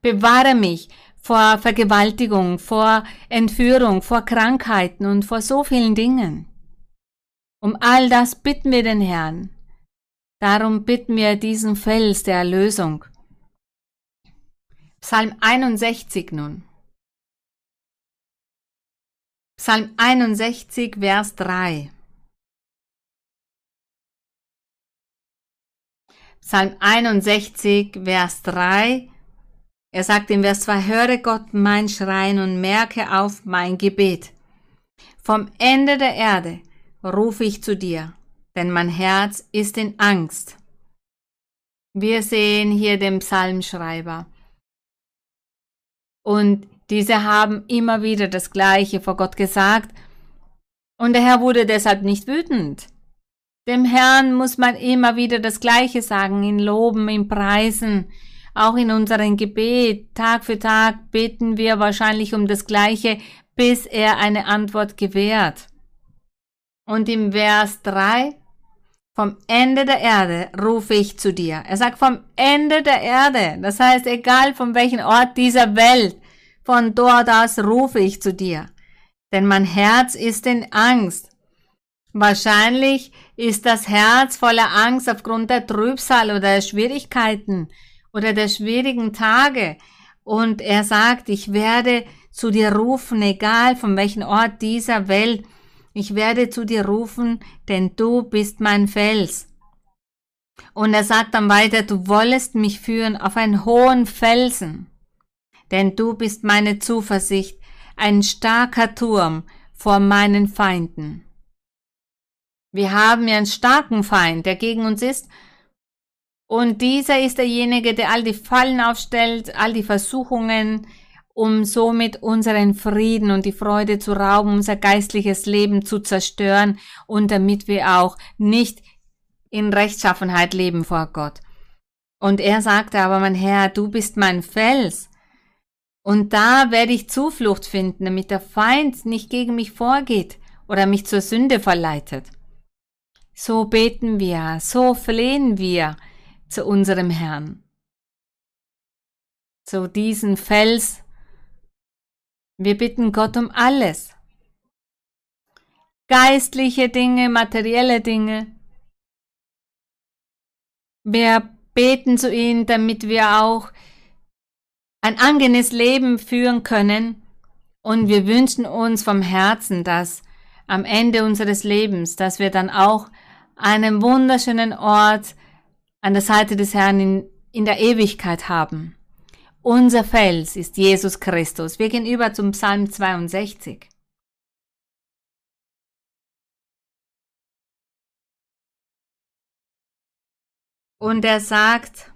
Speaker 1: Bewahre mich vor Vergewaltigung, vor Entführung, vor Krankheiten und vor so vielen Dingen. Um all das bitten wir den Herrn. Darum bitten wir diesen Fels der Erlösung. Psalm 61 nun. Psalm 61, Vers 3. Psalm 61, Vers 3. Er sagt im Vers 2, höre Gott mein Schreien und merke auf mein Gebet. Vom Ende der Erde rufe ich zu dir, denn mein Herz ist in Angst. Wir sehen hier den Psalmschreiber. Und diese haben immer wieder das Gleiche vor Gott gesagt. Und der Herr wurde deshalb nicht wütend. Dem Herrn muss man immer wieder das Gleiche sagen, ihn loben, ihn preisen. Auch in unserem Gebet, Tag für Tag, beten wir wahrscheinlich um das Gleiche, bis er eine Antwort gewährt. Und im Vers 3, vom Ende der Erde rufe ich zu dir. Er sagt vom Ende der Erde. Das heißt, egal von welchem Ort dieser Welt, von dort aus rufe ich zu dir. Denn mein Herz ist in Angst. Wahrscheinlich ist das Herz voller Angst aufgrund der Trübsal oder der Schwierigkeiten oder der schwierigen Tage. Und er sagt, ich werde zu dir rufen, egal von welchem Ort dieser Welt, ich werde zu dir rufen, denn du bist mein Fels. Und er sagt dann weiter, du wollest mich führen auf einen hohen Felsen, denn du bist meine Zuversicht, ein starker Turm vor meinen Feinden. Wir haben ja einen starken Feind, der gegen uns ist, und dieser ist derjenige, der all die Fallen aufstellt, all die Versuchungen, um somit unseren Frieden und die Freude zu rauben, unser geistliches Leben zu zerstören und damit wir auch nicht in Rechtschaffenheit leben vor Gott. Und er sagte aber, mein Herr, du bist mein Fels. Und da werde ich Zuflucht finden, damit der Feind nicht gegen mich vorgeht oder mich zur Sünde verleitet. So beten wir, so flehen wir zu unserem Herrn. So diesen Fels wir bitten Gott um alles. Geistliche Dinge, materielle Dinge. Wir beten zu ihm, damit wir auch ein angenehmes Leben führen können. Und wir wünschen uns vom Herzen, dass am Ende unseres Lebens, dass wir dann auch einen wunderschönen Ort an der Seite des Herrn in, in der Ewigkeit haben. Unser Fels ist Jesus Christus. Wir gehen über zum Psalm 62. Und er sagt,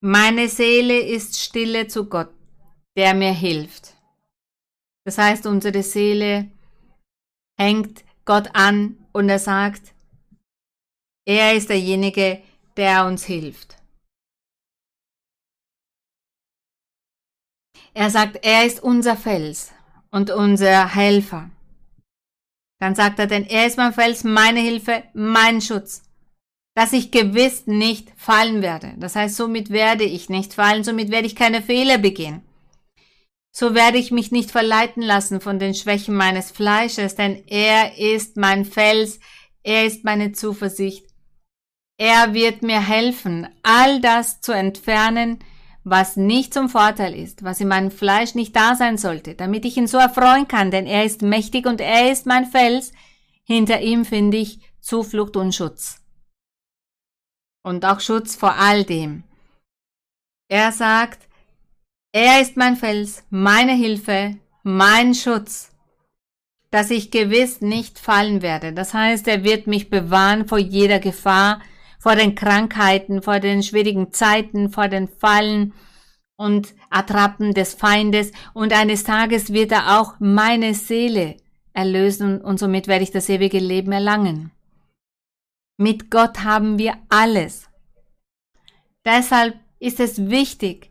Speaker 1: meine Seele ist stille zu Gott, der mir hilft. Das heißt, unsere Seele hängt Gott an und er sagt, er ist derjenige, der uns hilft. Er sagt, er ist unser Fels und unser Helfer. Dann sagt er, denn er ist mein Fels, meine Hilfe, mein Schutz, dass ich gewiss nicht fallen werde. Das heißt, somit werde ich nicht fallen, somit werde ich keine Fehler begehen. So werde ich mich nicht verleiten lassen von den Schwächen meines Fleisches, denn er ist mein Fels, er ist meine Zuversicht. Er wird mir helfen, all das zu entfernen, was nicht zum Vorteil ist, was in meinem Fleisch nicht da sein sollte, damit ich ihn so erfreuen kann, denn er ist mächtig und er ist mein Fels. Hinter ihm finde ich Zuflucht und Schutz. Und auch Schutz vor all dem. Er sagt, er ist mein Fels, meine Hilfe, mein Schutz, dass ich gewiss nicht fallen werde. Das heißt, er wird mich bewahren vor jeder Gefahr, vor den Krankheiten, vor den schwierigen Zeiten, vor den Fallen und Attrappen des Feindes und eines Tages wird er auch meine Seele erlösen und somit werde ich das ewige Leben erlangen. Mit Gott haben wir alles. Deshalb ist es wichtig,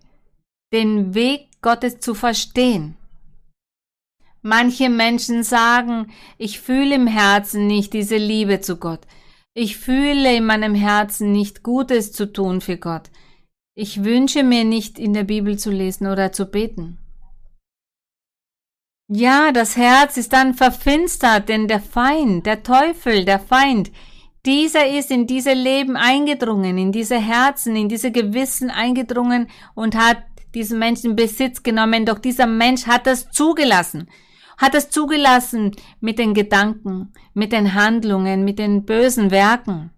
Speaker 1: den Weg Gottes zu verstehen. Manche Menschen sagen, ich fühle im Herzen nicht diese Liebe zu Gott. Ich fühle in meinem Herzen nicht Gutes zu tun für Gott. Ich wünsche mir nicht in der Bibel zu lesen oder zu beten. Ja, das Herz ist dann verfinstert, denn der Feind, der Teufel, der Feind, dieser ist in diese Leben eingedrungen, in diese Herzen, in diese Gewissen eingedrungen und hat diesen Menschen Besitz genommen, doch dieser Mensch hat das zugelassen, hat es zugelassen mit den Gedanken, mit den Handlungen, mit den bösen Werken,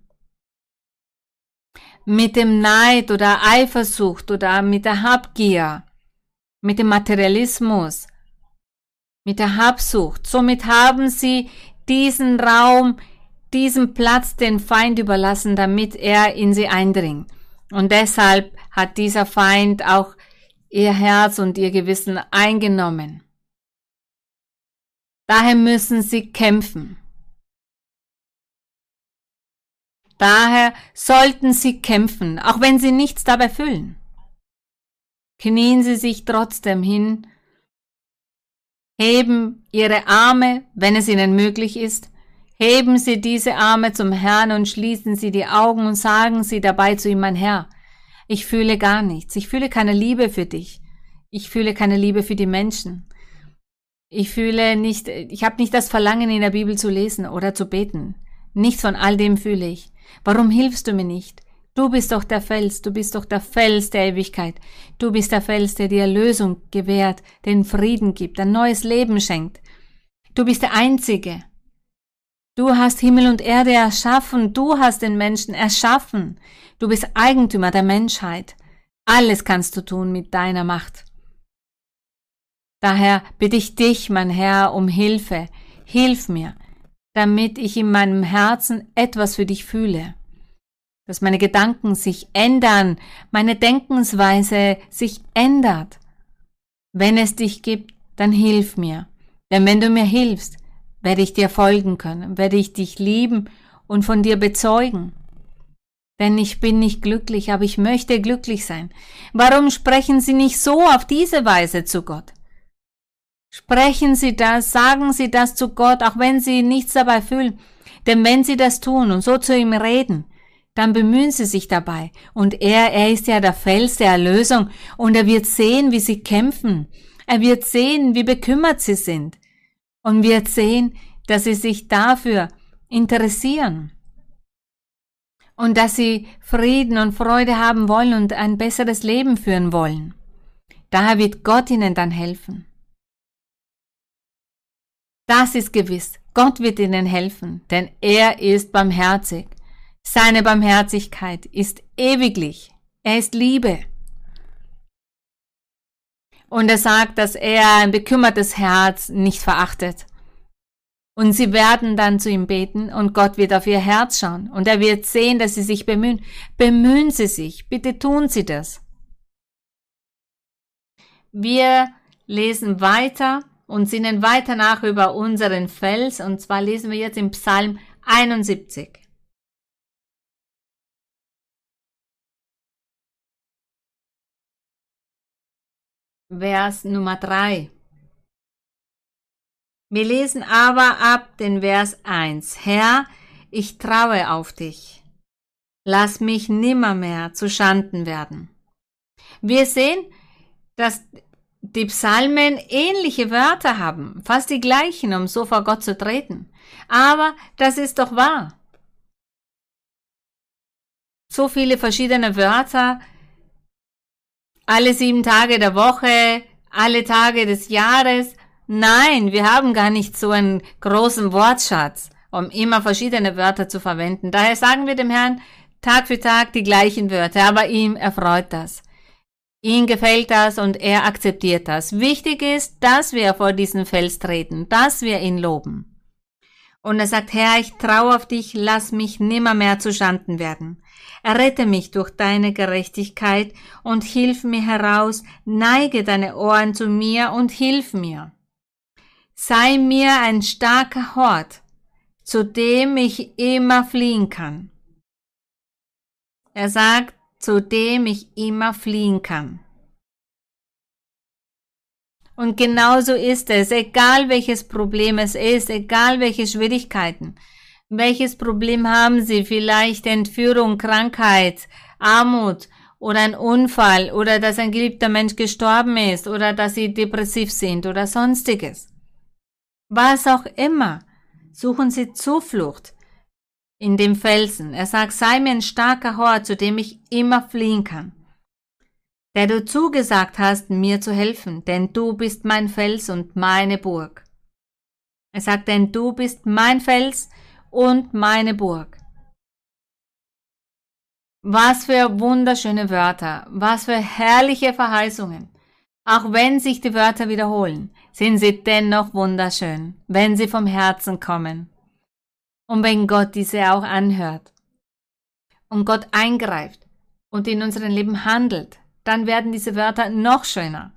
Speaker 1: mit dem Neid oder Eifersucht oder mit der Habgier, mit dem Materialismus, mit der Habsucht. Somit haben sie diesen Raum, diesen Platz den Feind überlassen, damit er in sie eindringt. Und deshalb hat dieser Feind auch ihr Herz und ihr Gewissen eingenommen. Daher müssen sie kämpfen. Daher sollten sie kämpfen, auch wenn sie nichts dabei fühlen. Knien sie sich trotzdem hin heben ihre Arme, wenn es ihnen möglich ist, heben sie diese Arme zum Herrn und schließen sie die Augen und sagen sie dabei zu ihm, mein Herr, ich fühle gar nichts, ich fühle keine Liebe für dich, ich fühle keine Liebe für die Menschen. Ich fühle nicht, ich habe nicht das Verlangen in der Bibel zu lesen oder zu beten. Nichts von all dem fühle ich. Warum hilfst du mir nicht? Du bist doch der Fels, du bist doch der Fels der Ewigkeit. Du bist der Fels, der dir Erlösung gewährt, den Frieden gibt, ein neues Leben schenkt. Du bist der Einzige. Du hast Himmel und Erde erschaffen, du hast den Menschen erschaffen. Du bist Eigentümer der Menschheit. Alles kannst du tun mit deiner Macht. Daher bitte ich dich, mein Herr, um Hilfe. Hilf mir, damit ich in meinem Herzen etwas für dich fühle dass meine Gedanken sich ändern, meine Denkensweise sich ändert. Wenn es dich gibt, dann hilf mir. Denn wenn du mir hilfst, werde ich dir folgen können, werde ich dich lieben und von dir bezeugen. Denn ich bin nicht glücklich, aber ich möchte glücklich sein. Warum sprechen Sie nicht so auf diese Weise zu Gott? Sprechen Sie das, sagen Sie das zu Gott, auch wenn Sie nichts dabei fühlen. Denn wenn Sie das tun und so zu ihm reden, dann bemühen Sie sich dabei. Und er, er ist ja der Fels der Erlösung und er wird sehen, wie Sie kämpfen. Er wird sehen, wie bekümmert Sie sind. Und wird sehen, dass Sie sich dafür interessieren. Und dass Sie Frieden und Freude haben wollen und ein besseres Leben führen wollen. Daher wird Gott Ihnen dann helfen. Das ist gewiss. Gott wird Ihnen helfen, denn er ist barmherzig. Seine Barmherzigkeit ist ewiglich. Er ist Liebe. Und er sagt, dass er ein bekümmertes Herz nicht verachtet. Und sie werden dann zu ihm beten und Gott wird auf ihr Herz schauen und er wird sehen, dass sie sich bemühen. Bemühen Sie sich, bitte tun Sie das. Wir lesen weiter und sinnen weiter nach über unseren Fels und zwar lesen wir jetzt im Psalm 71. Vers Nummer 3. Wir lesen aber ab den Vers 1. Herr, ich traue auf dich. Lass mich nimmermehr zu Schanden werden. Wir sehen, dass die Psalmen ähnliche Wörter haben, fast die gleichen, um so vor Gott zu treten. Aber das ist doch wahr. So viele verschiedene Wörter, alle sieben Tage der Woche, alle Tage des Jahres. Nein, wir haben gar nicht so einen großen Wortschatz, um immer verschiedene Wörter zu verwenden. Daher sagen wir dem Herrn Tag für Tag die gleichen Wörter, aber ihm erfreut das. Ihm gefällt das und er akzeptiert das. Wichtig ist, dass wir vor diesen Fels treten, dass wir ihn loben. Und er sagt, Herr, ich traue auf dich, lass mich nimmermehr zu Schanden werden. Errette mich durch deine Gerechtigkeit und hilf mir heraus, neige deine Ohren zu mir und hilf mir. Sei mir ein starker Hort, zu dem ich immer fliehen kann. Er sagt, zu dem ich immer fliehen kann. Und genauso ist es, egal welches Problem es ist, egal welche Schwierigkeiten. Welches Problem haben Sie? Vielleicht Entführung, Krankheit, Armut oder ein Unfall oder dass ein geliebter Mensch gestorben ist oder dass sie depressiv sind oder sonstiges. Was auch immer, suchen sie Zuflucht in dem Felsen. Er sagt, sei mir ein starker Hort, zu dem ich immer fliehen kann. Der du zugesagt hast, mir zu helfen, denn du bist mein Fels und meine Burg. Er sagt, denn du bist mein Fels und meine Burg. Was für wunderschöne Wörter, was für herrliche Verheißungen. Auch wenn sich die Wörter wiederholen, sind sie dennoch wunderschön, wenn sie vom Herzen kommen. Und wenn Gott diese auch anhört und Gott eingreift und in unserem Leben handelt, dann werden diese Wörter noch schöner.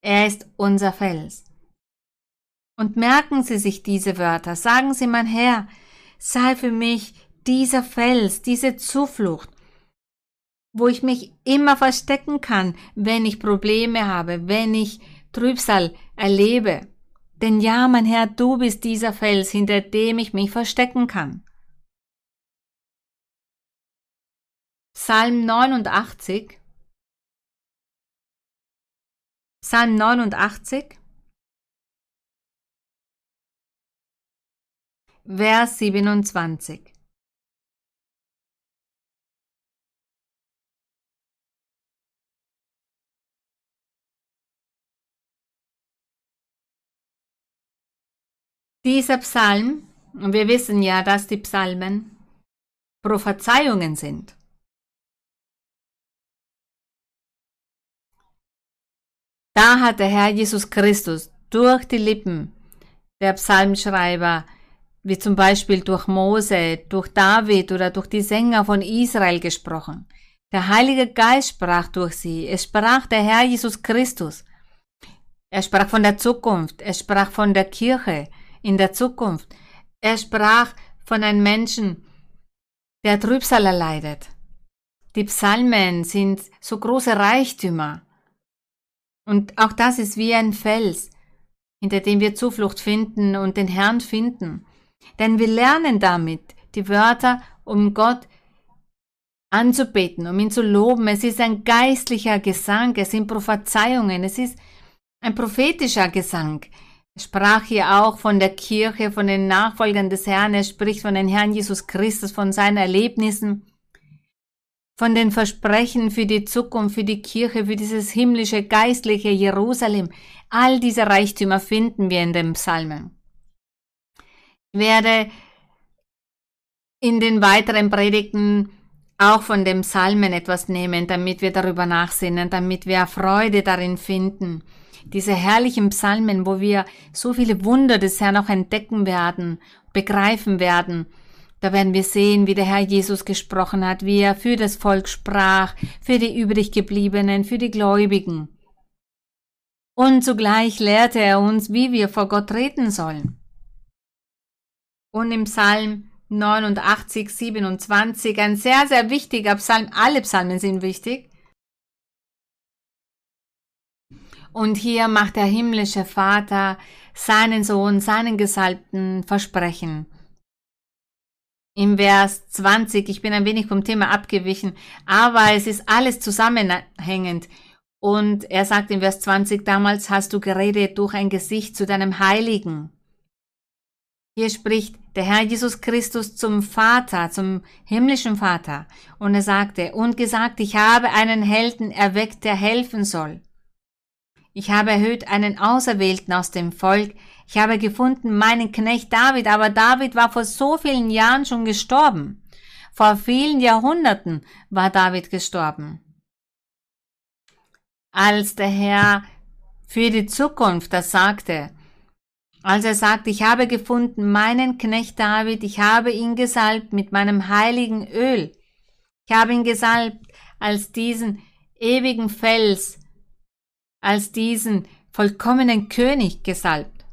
Speaker 1: Er ist unser Fels. Und merken Sie sich diese Wörter, sagen Sie, mein Herr, sei für mich dieser Fels, diese Zuflucht, wo ich mich immer verstecken kann, wenn ich Probleme habe, wenn ich Trübsal erlebe. Denn ja, mein Herr, du bist dieser Fels, hinter dem ich mich verstecken kann. Psalm 89 Psalm 89 Vers 27 Dieser Psalm, und wir wissen ja, dass die Psalmen Prophezeiungen sind. Da hat der Herr Jesus Christus durch die Lippen der Psalmschreiber, wie zum Beispiel durch Mose, durch David oder durch die Sänger von Israel gesprochen. Der Heilige Geist sprach durch sie. Es sprach der Herr Jesus Christus. Er sprach von der Zukunft. Er sprach von der Kirche in der Zukunft. Er sprach von einem Menschen, der Trübsal erleidet. Die Psalmen sind so große Reichtümer. Und auch das ist wie ein Fels, hinter dem wir Zuflucht finden und den Herrn finden. Denn wir lernen damit die Wörter, um Gott anzubeten, um ihn zu loben. Es ist ein geistlicher Gesang, es sind Prophezeiungen, es ist ein prophetischer Gesang. Sprach hier auch von der Kirche, von den Nachfolgern des Herrn. Er spricht von dem Herrn Jesus Christus, von seinen Erlebnissen, von den Versprechen für die Zukunft, für die Kirche, für dieses himmlische, geistliche Jerusalem. All diese Reichtümer finden wir in den Psalmen. Ich werde in den weiteren Predigten auch von den Psalmen etwas nehmen, damit wir darüber nachsinnen, damit wir Freude darin finden diese herrlichen Psalmen, wo wir so viele Wunder des Herrn auch entdecken werden, begreifen werden. Da werden wir sehen, wie der Herr Jesus gesprochen hat, wie er für das Volk sprach, für die übrig gebliebenen, für die Gläubigen. Und zugleich lehrte er uns, wie wir vor Gott reden sollen. Und im Psalm 89, 27, ein sehr, sehr wichtiger Psalm, alle Psalmen sind wichtig, Und hier macht der himmlische Vater seinen Sohn, seinen Gesalbten versprechen. Im Vers 20, ich bin ein wenig vom Thema abgewichen, aber es ist alles zusammenhängend. Und er sagt im Vers 20, damals hast du geredet durch ein Gesicht zu deinem Heiligen. Hier spricht der Herr Jesus Christus zum Vater, zum himmlischen Vater. Und er sagte, und gesagt, ich habe einen Helden erweckt, der helfen soll. Ich habe erhöht einen Auserwählten aus dem Volk. Ich habe gefunden meinen Knecht David, aber David war vor so vielen Jahren schon gestorben. Vor vielen Jahrhunderten war David gestorben. Als der Herr für die Zukunft das sagte, als er sagt, ich habe gefunden meinen Knecht David, ich habe ihn gesalbt mit meinem heiligen Öl. Ich habe ihn gesalbt als diesen ewigen Fels, als diesen vollkommenen König gesalbt.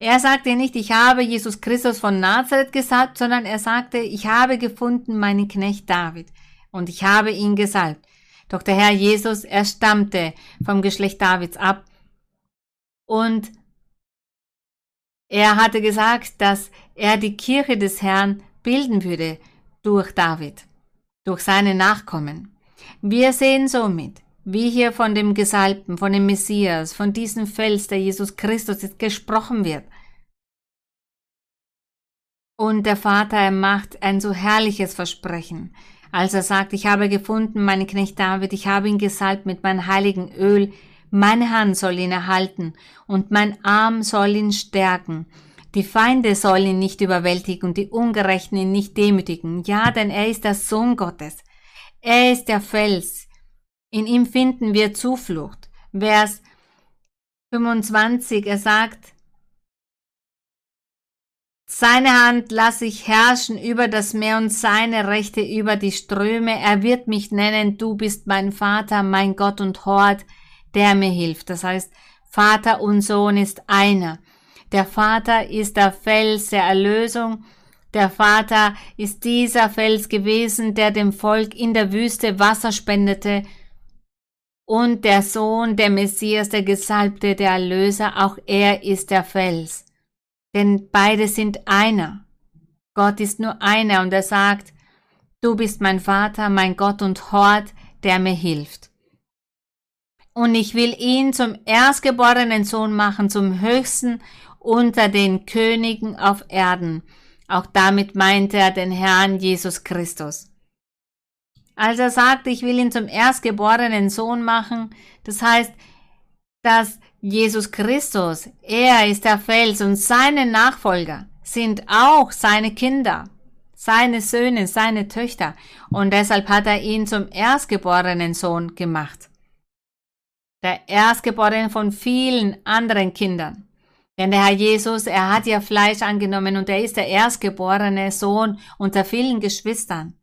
Speaker 1: Er sagte nicht, ich habe Jesus Christus von Nazareth gesalbt, sondern er sagte, ich habe gefunden meinen Knecht David und ich habe ihn gesalbt. Doch der Herr Jesus, er stammte vom Geschlecht Davids ab und er hatte gesagt, dass er die Kirche des Herrn bilden würde durch David. durch seine Nachkommen. Wir sehen somit, wie hier von dem Gesalbten, von dem Messias, von diesem Fels, der Jesus Christus ist, gesprochen wird. Und der Vater er macht ein so herrliches Versprechen, als er sagt, ich habe gefunden meinen Knecht David, ich habe ihn gesalbt mit meinem heiligen Öl, meine Hand soll ihn erhalten und mein Arm soll ihn stärken. Die Feinde sollen ihn nicht überwältigen und die Ungerechten ihn nicht demütigen. Ja, denn er ist der Sohn Gottes. Er ist der Fels. In ihm finden wir Zuflucht. Vers 25, er sagt, seine Hand lasse ich herrschen über das Meer und seine Rechte über die Ströme. Er wird mich nennen, du bist mein Vater, mein Gott und Hort, der mir hilft. Das heißt, Vater und Sohn ist einer. Der Vater ist der Fels der Erlösung. Der Vater ist dieser Fels gewesen, der dem Volk in der Wüste Wasser spendete. Und der Sohn, der Messias, der Gesalbte, der Erlöser, auch er ist der Fels. Denn beide sind einer. Gott ist nur einer und er sagt, du bist mein Vater, mein Gott und Hort, der mir hilft. Und ich will ihn zum erstgeborenen Sohn machen, zum höchsten unter den Königen auf Erden. Auch damit meinte er den Herrn Jesus Christus. Als er sagt, ich will ihn zum erstgeborenen Sohn machen, das heißt, dass Jesus Christus, er ist der Fels und seine Nachfolger sind auch seine Kinder, seine Söhne, seine Töchter und deshalb hat er ihn zum erstgeborenen Sohn gemacht. Der erstgeborene von vielen anderen Kindern. Denn der Herr Jesus, er hat ja Fleisch angenommen und er ist der erstgeborene Sohn unter vielen Geschwistern.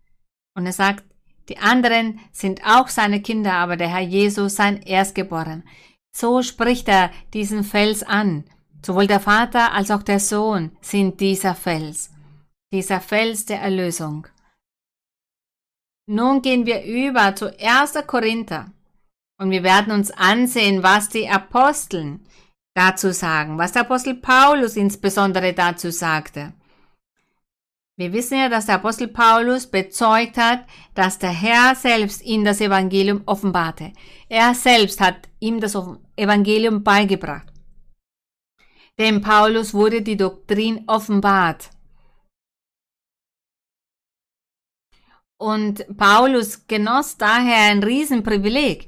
Speaker 1: Und er sagt, die anderen sind auch seine Kinder, aber der Herr Jesus sein Erstgeboren. So spricht er diesen Fels an. Sowohl der Vater als auch der Sohn sind dieser Fels, dieser Fels der Erlösung. Nun gehen wir über zu 1. Korinther und wir werden uns ansehen, was die Aposteln dazu sagen, was der Apostel Paulus insbesondere dazu sagte. Wir wissen ja, dass der Apostel Paulus bezeugt hat, dass der Herr selbst ihm das Evangelium offenbarte. Er selbst hat ihm das Evangelium beigebracht. Dem Paulus wurde die Doktrin offenbart. Und Paulus genoss daher ein Riesenprivileg,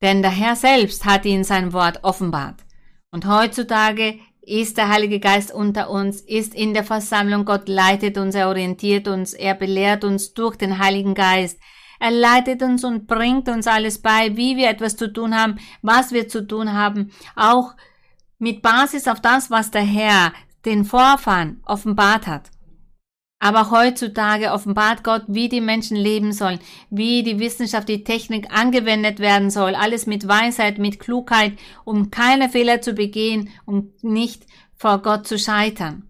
Speaker 1: denn der Herr selbst hat ihn sein Wort offenbart. Und heutzutage ist der Heilige Geist unter uns, ist in der Versammlung. Gott leitet uns, er orientiert uns, er belehrt uns durch den Heiligen Geist. Er leitet uns und bringt uns alles bei, wie wir etwas zu tun haben, was wir zu tun haben, auch mit Basis auf das, was der Herr den Vorfahren offenbart hat. Aber heutzutage offenbart Gott, wie die Menschen leben sollen, wie die Wissenschaft, die Technik angewendet werden soll, alles mit Weisheit, mit Klugheit, um keine Fehler zu begehen, um nicht vor Gott zu scheitern.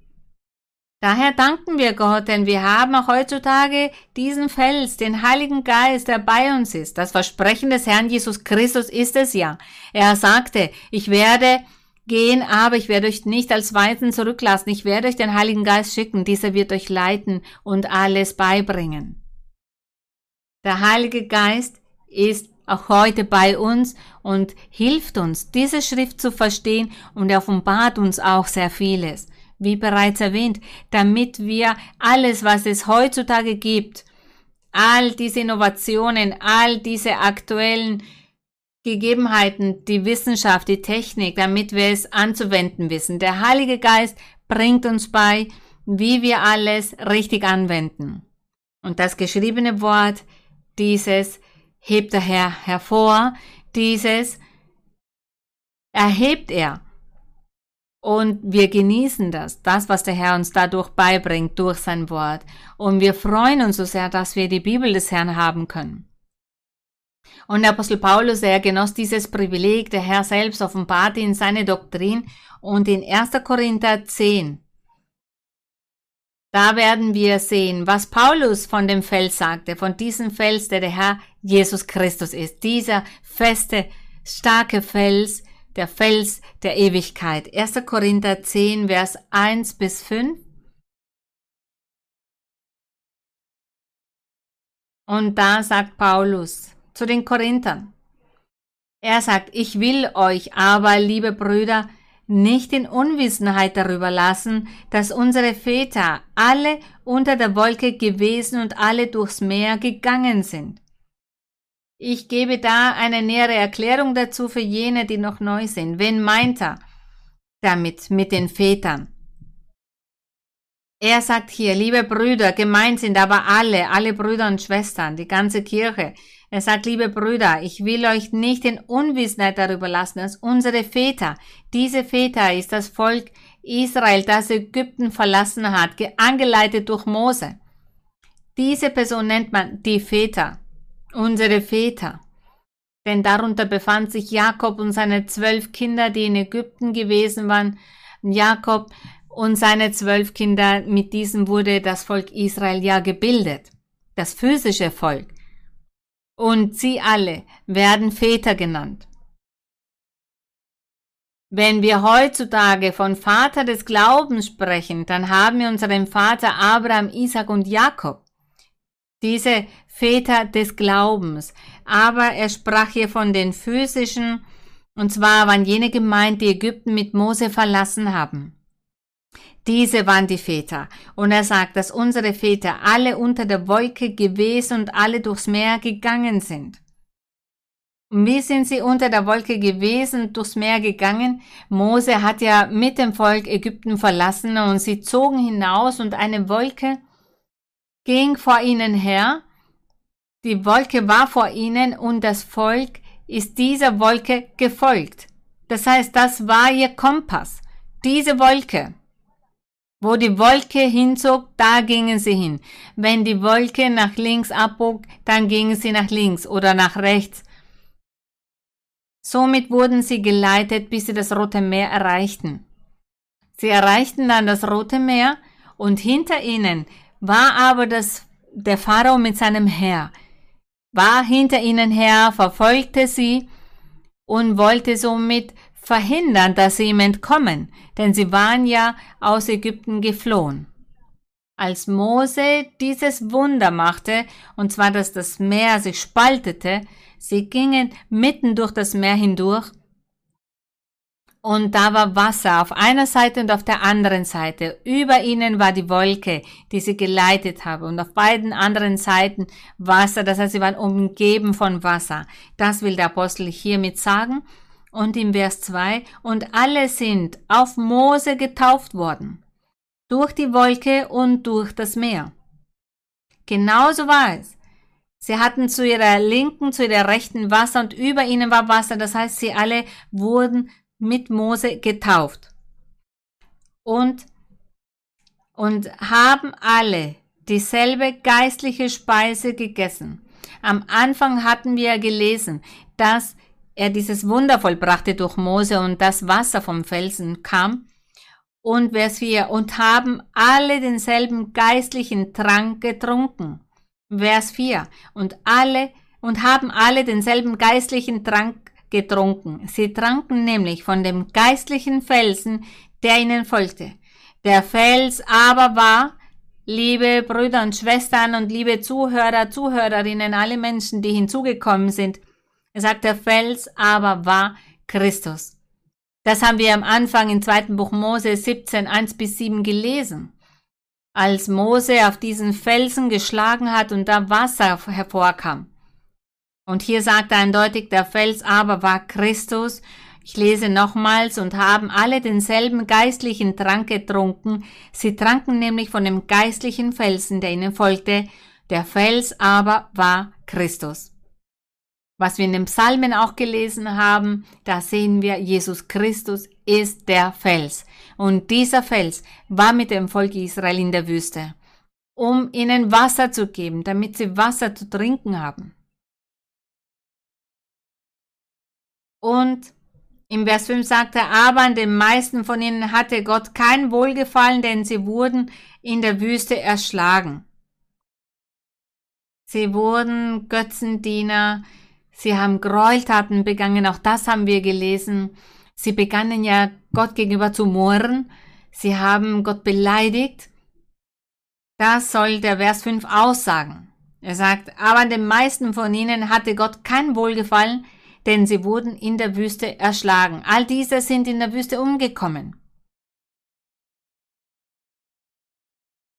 Speaker 1: Daher danken wir Gott, denn wir haben auch heutzutage diesen Fels, den Heiligen Geist, der bei uns ist. Das Versprechen des Herrn Jesus Christus ist es ja. Er sagte, ich werde gehen, aber ich werde euch nicht als Weisen zurücklassen. Ich werde euch den Heiligen Geist schicken. Dieser wird euch leiten und alles beibringen. Der Heilige Geist ist auch heute bei uns und hilft uns, diese Schrift zu verstehen und offenbart uns auch sehr vieles. Wie bereits erwähnt, damit wir alles, was es heutzutage gibt, all diese Innovationen, all diese aktuellen Gegebenheiten, die Wissenschaft, die Technik, damit wir es anzuwenden wissen. Der Heilige Geist bringt uns bei, wie wir alles richtig anwenden. Und das geschriebene Wort, dieses hebt der Herr hervor, dieses erhebt er. Und wir genießen das, das, was der Herr uns dadurch beibringt, durch sein Wort. Und wir freuen uns so sehr, dass wir die Bibel des Herrn haben können. Und der Apostel Paulus, er genoss dieses Privileg, der Herr selbst offenbarte in seine Doktrin und in 1. Korinther 10. Da werden wir sehen, was Paulus von dem Fels sagte, von diesem Fels, der der Herr Jesus Christus ist. Dieser feste, starke Fels, der Fels der Ewigkeit. 1. Korinther 10, Vers 1 bis 5. Und da sagt Paulus zu den Korinthern, er sagt, ich will euch aber, liebe Brüder, nicht in Unwissenheit darüber lassen, dass unsere Väter alle unter der Wolke gewesen und alle durchs Meer gegangen sind. Ich gebe da eine nähere Erklärung dazu für jene, die noch neu sind. Wen meint er damit mit den Vätern? Er sagt hier, liebe Brüder, gemeint sind aber alle, alle Brüder und Schwestern, die ganze Kirche. Er sagt, liebe Brüder, ich will euch nicht in Unwissenheit darüber lassen, dass unsere Väter, diese Väter ist das Volk Israel, das Ägypten verlassen hat, angeleitet durch Mose. Diese Person nennt man die Väter, unsere Väter. Denn darunter befand sich Jakob und seine zwölf Kinder, die in Ägypten gewesen waren. Jakob und seine zwölf Kinder, mit diesen wurde das Volk Israel ja gebildet. Das physische Volk und sie alle werden Väter genannt. Wenn wir heutzutage von Vater des Glaubens sprechen, dann haben wir unseren Vater Abraham, Isaac und Jakob. Diese Väter des Glaubens. Aber er sprach hier von den physischen, und zwar waren jene gemeint, die Ägypten mit Mose verlassen haben. Diese waren die Väter. Und er sagt, dass unsere Väter alle unter der Wolke gewesen und alle durchs Meer gegangen sind. Und wie sind sie unter der Wolke gewesen und durchs Meer gegangen? Mose hat ja mit dem Volk Ägypten verlassen und sie zogen hinaus und eine Wolke ging vor ihnen her. Die Wolke war vor ihnen und das Volk ist dieser Wolke gefolgt. Das heißt, das war ihr Kompass. Diese Wolke. Wo die Wolke hinzog, da gingen sie hin. Wenn die Wolke nach links abbog, dann gingen sie nach links oder nach rechts. Somit wurden sie geleitet, bis sie das Rote Meer erreichten. Sie erreichten dann das Rote Meer und hinter ihnen war aber das, der Pharao mit seinem Heer, war hinter ihnen her, verfolgte sie und wollte somit verhindern, dass sie ihm entkommen, denn sie waren ja aus Ägypten geflohen. Als Mose dieses Wunder machte, und zwar, dass das Meer sich spaltete, sie gingen mitten durch das Meer hindurch, und da war Wasser auf einer Seite und auf der anderen Seite. Über ihnen war die Wolke, die sie geleitet habe. Und auf beiden anderen Seiten Wasser. Das heißt, sie waren umgeben von Wasser. Das will der Apostel hiermit sagen. Und im Vers 2, und alle sind auf Mose getauft worden, durch die Wolke und durch das Meer. Genauso war es. Sie hatten zu ihrer linken, zu ihrer rechten Wasser und über ihnen war Wasser. Das heißt, sie alle wurden mit Mose getauft. Und, und haben alle dieselbe geistliche Speise gegessen. Am Anfang hatten wir gelesen, dass er dieses Wunder vollbrachte durch Mose und das Wasser vom Felsen kam. Und Vers 4, und haben alle denselben geistlichen Trank getrunken. Vers 4, und alle, und haben alle denselben geistlichen Trank getrunken. Sie tranken nämlich von dem geistlichen Felsen, der ihnen folgte. Der Fels aber war, liebe Brüder und Schwestern und liebe Zuhörer, Zuhörerinnen, alle Menschen, die hinzugekommen sind, er sagt, der Fels aber war Christus. Das haben wir am Anfang im zweiten Buch Mose 17, 1 bis 7 gelesen. Als Mose auf diesen Felsen geschlagen hat und da Wasser hervorkam. Und hier sagt er eindeutig, der Fels aber war Christus. Ich lese nochmals, und haben alle denselben geistlichen Trank getrunken. Sie tranken nämlich von dem geistlichen Felsen, der ihnen folgte. Der Fels aber war Christus. Was wir in den Psalmen auch gelesen haben, da sehen wir, Jesus Christus ist der Fels. Und dieser Fels war mit dem Volk Israel in der Wüste, um ihnen Wasser zu geben, damit sie Wasser zu trinken haben. Und im Vers 5 sagt er, aber an den meisten von ihnen hatte Gott kein Wohlgefallen, denn sie wurden in der Wüste erschlagen. Sie wurden Götzendiener, Sie haben Gräueltaten begangen, auch das haben wir gelesen. Sie begannen ja Gott gegenüber zu murren. Sie haben Gott beleidigt. Das soll der Vers 5 aussagen. Er sagt, aber den meisten von ihnen hatte Gott kein Wohlgefallen, denn sie wurden in der Wüste erschlagen. All diese sind in der Wüste umgekommen.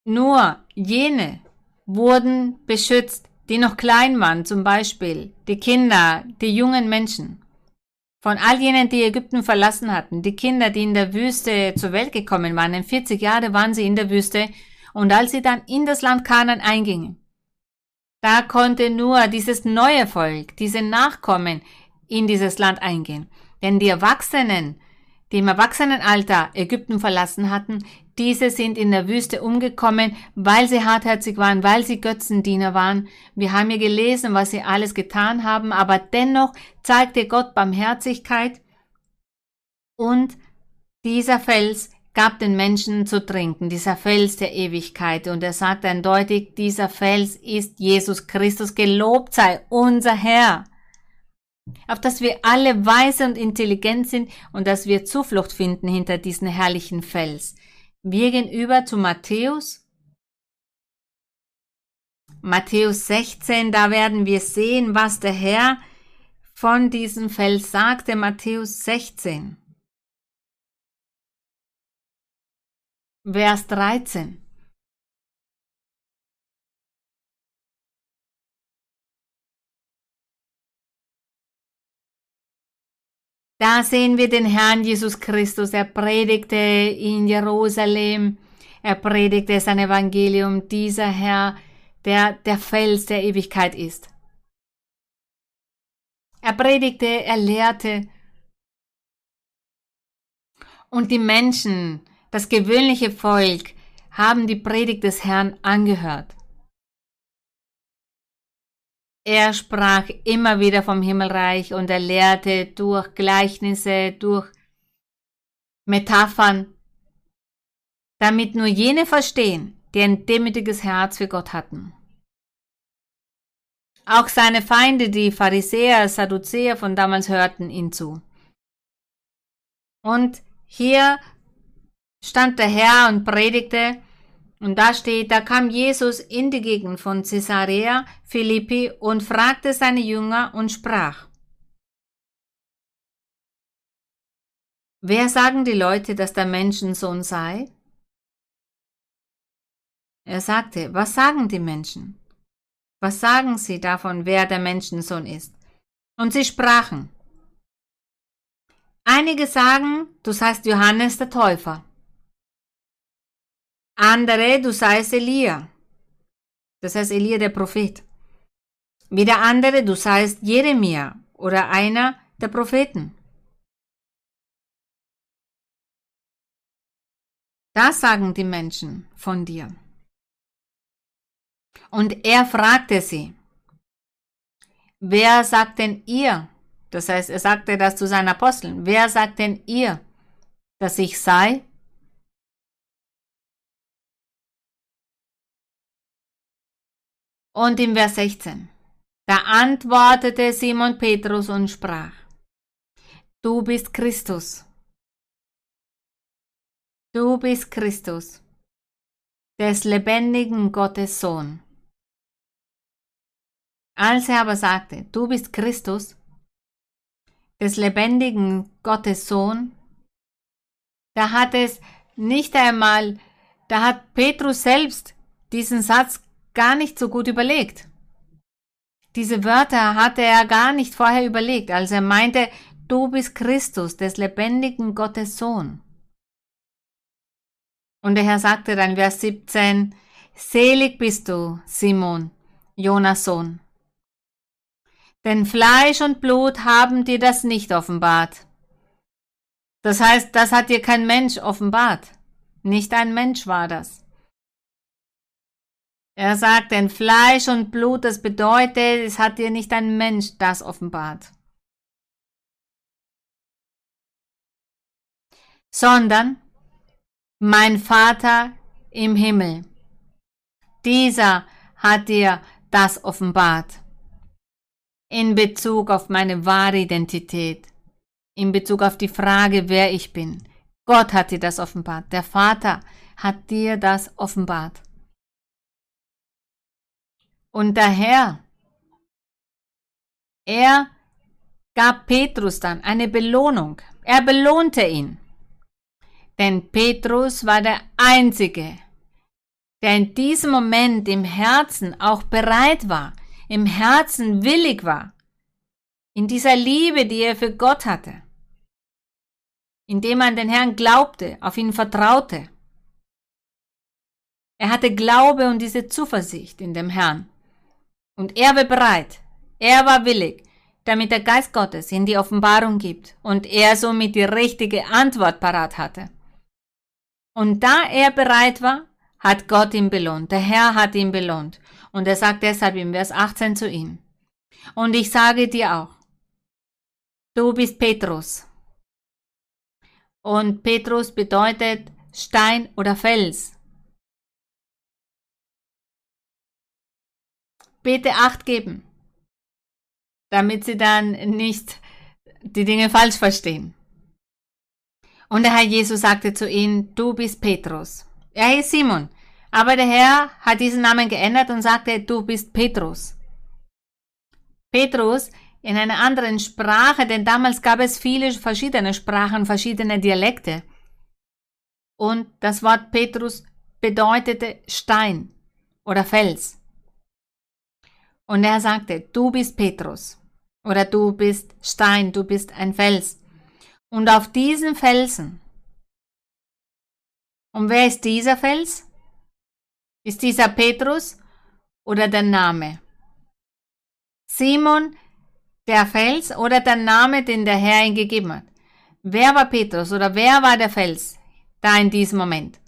Speaker 1: Nur jene wurden beschützt, die noch klein waren, zum Beispiel die Kinder, die jungen Menschen. Von all jenen, die Ägypten verlassen hatten, die Kinder, die in der Wüste zur Welt gekommen waren, in 40 Jahre waren sie in der Wüste, und als sie dann in das Land Kanan eingingen, da konnte nur dieses neue Volk, diese Nachkommen in dieses Land eingehen. Denn die Erwachsenen, die im Erwachsenenalter Ägypten verlassen hatten, diese sind in der Wüste umgekommen, weil sie hartherzig waren, weil sie Götzendiener waren. Wir haben hier gelesen, was sie alles getan haben, aber dennoch zeigte Gott Barmherzigkeit und dieser Fels gab den Menschen zu trinken, dieser Fels der Ewigkeit. Und er sagt eindeutig, dieser Fels ist Jesus Christus, gelobt sei unser Herr auf dass wir alle weise und intelligent sind und dass wir Zuflucht finden hinter diesen herrlichen Fels. Wir gehen über zu Matthäus. Matthäus 16, da werden wir sehen, was der Herr von diesem Fels sagte. Matthäus 16. Vers 13. Da sehen wir den Herrn Jesus Christus. Er predigte in Jerusalem. Er predigte sein Evangelium. Dieser Herr, der der Fels der Ewigkeit ist. Er predigte, er lehrte. Und die Menschen, das gewöhnliche Volk, haben die Predigt des Herrn angehört. Er sprach immer wieder vom Himmelreich und er lehrte durch Gleichnisse, durch Metaphern, damit nur jene verstehen, die ein demütiges Herz für Gott hatten. Auch seine Feinde, die Pharisäer, Sadduzäer von damals hörten ihn zu. Und hier stand der Herr und predigte, und da steht, da kam Jesus in die Gegend von Caesarea Philippi und fragte seine Jünger und sprach, Wer sagen die Leute, dass der Menschensohn sei? Er sagte, was sagen die Menschen? Was sagen sie davon, wer der Menschensohn ist? Und sie sprachen, Einige sagen, du seist Johannes der Täufer. Andere, du seist Elia. Das heißt Elia der Prophet. Wieder andere, du seist Jeremia oder einer der Propheten. Das sagen die Menschen von dir. Und er fragte sie, wer sagt denn ihr? Das heißt, er sagte das zu seinen Aposteln. Wer sagt denn ihr, dass ich sei? Und im Vers 16. Da antwortete Simon Petrus und sprach, Du bist Christus. Du bist Christus, des lebendigen Gottes Sohn. Als er aber sagte, du bist Christus, des lebendigen Gottes Sohn, da hat es nicht einmal, da hat Petrus selbst diesen Satz gar nicht so gut überlegt. Diese Wörter hatte er gar nicht vorher überlegt, als er meinte, du bist Christus, des lebendigen Gottes Sohn. Und der Herr sagte dann Vers 17, Selig bist du, Simon, Jonas Sohn. Denn Fleisch und Blut haben dir das nicht offenbart. Das heißt, das hat dir kein Mensch offenbart. Nicht ein Mensch war das. Er sagt, denn Fleisch und Blut, das bedeutet, es hat dir nicht ein Mensch das offenbart. Sondern mein Vater im Himmel. Dieser hat dir das offenbart. In Bezug auf meine wahre Identität. In Bezug auf die Frage, wer ich bin. Gott hat dir das offenbart. Der Vater hat dir das offenbart. Und der Herr, er gab Petrus dann eine Belohnung. Er belohnte ihn. Denn Petrus war der Einzige, der in diesem Moment im Herzen auch bereit war, im Herzen willig war, in dieser Liebe, die er für Gott hatte, indem er an den Herrn glaubte, auf ihn vertraute. Er hatte Glaube und diese Zuversicht in dem Herrn. Und er war bereit, er war willig, damit der Geist Gottes ihm die Offenbarung gibt und er somit die richtige Antwort parat hatte. Und da er bereit war, hat Gott ihn belohnt. Der Herr hat ihn belohnt. Und er sagt deshalb im Vers 18 zu ihm. Und ich sage dir auch, du bist Petrus. Und Petrus bedeutet Stein oder Fels. Bitte Acht geben, damit sie dann nicht die Dinge falsch verstehen. Und der Herr Jesus sagte zu ihm, du bist Petrus. Er ist Simon. Aber der Herr hat diesen Namen geändert und sagte, du bist Petrus. Petrus in einer anderen Sprache, denn damals gab es viele verschiedene Sprachen, verschiedene Dialekte. Und das Wort Petrus bedeutete Stein oder Fels. Und er sagte, du bist Petrus oder du bist Stein, du bist ein Fels. Und auf diesen Felsen. Und wer ist dieser Fels? Ist dieser Petrus oder der Name? Simon, der Fels oder der Name, den der Herr ihm gegeben hat? Wer war Petrus oder wer war der Fels da in diesem Moment?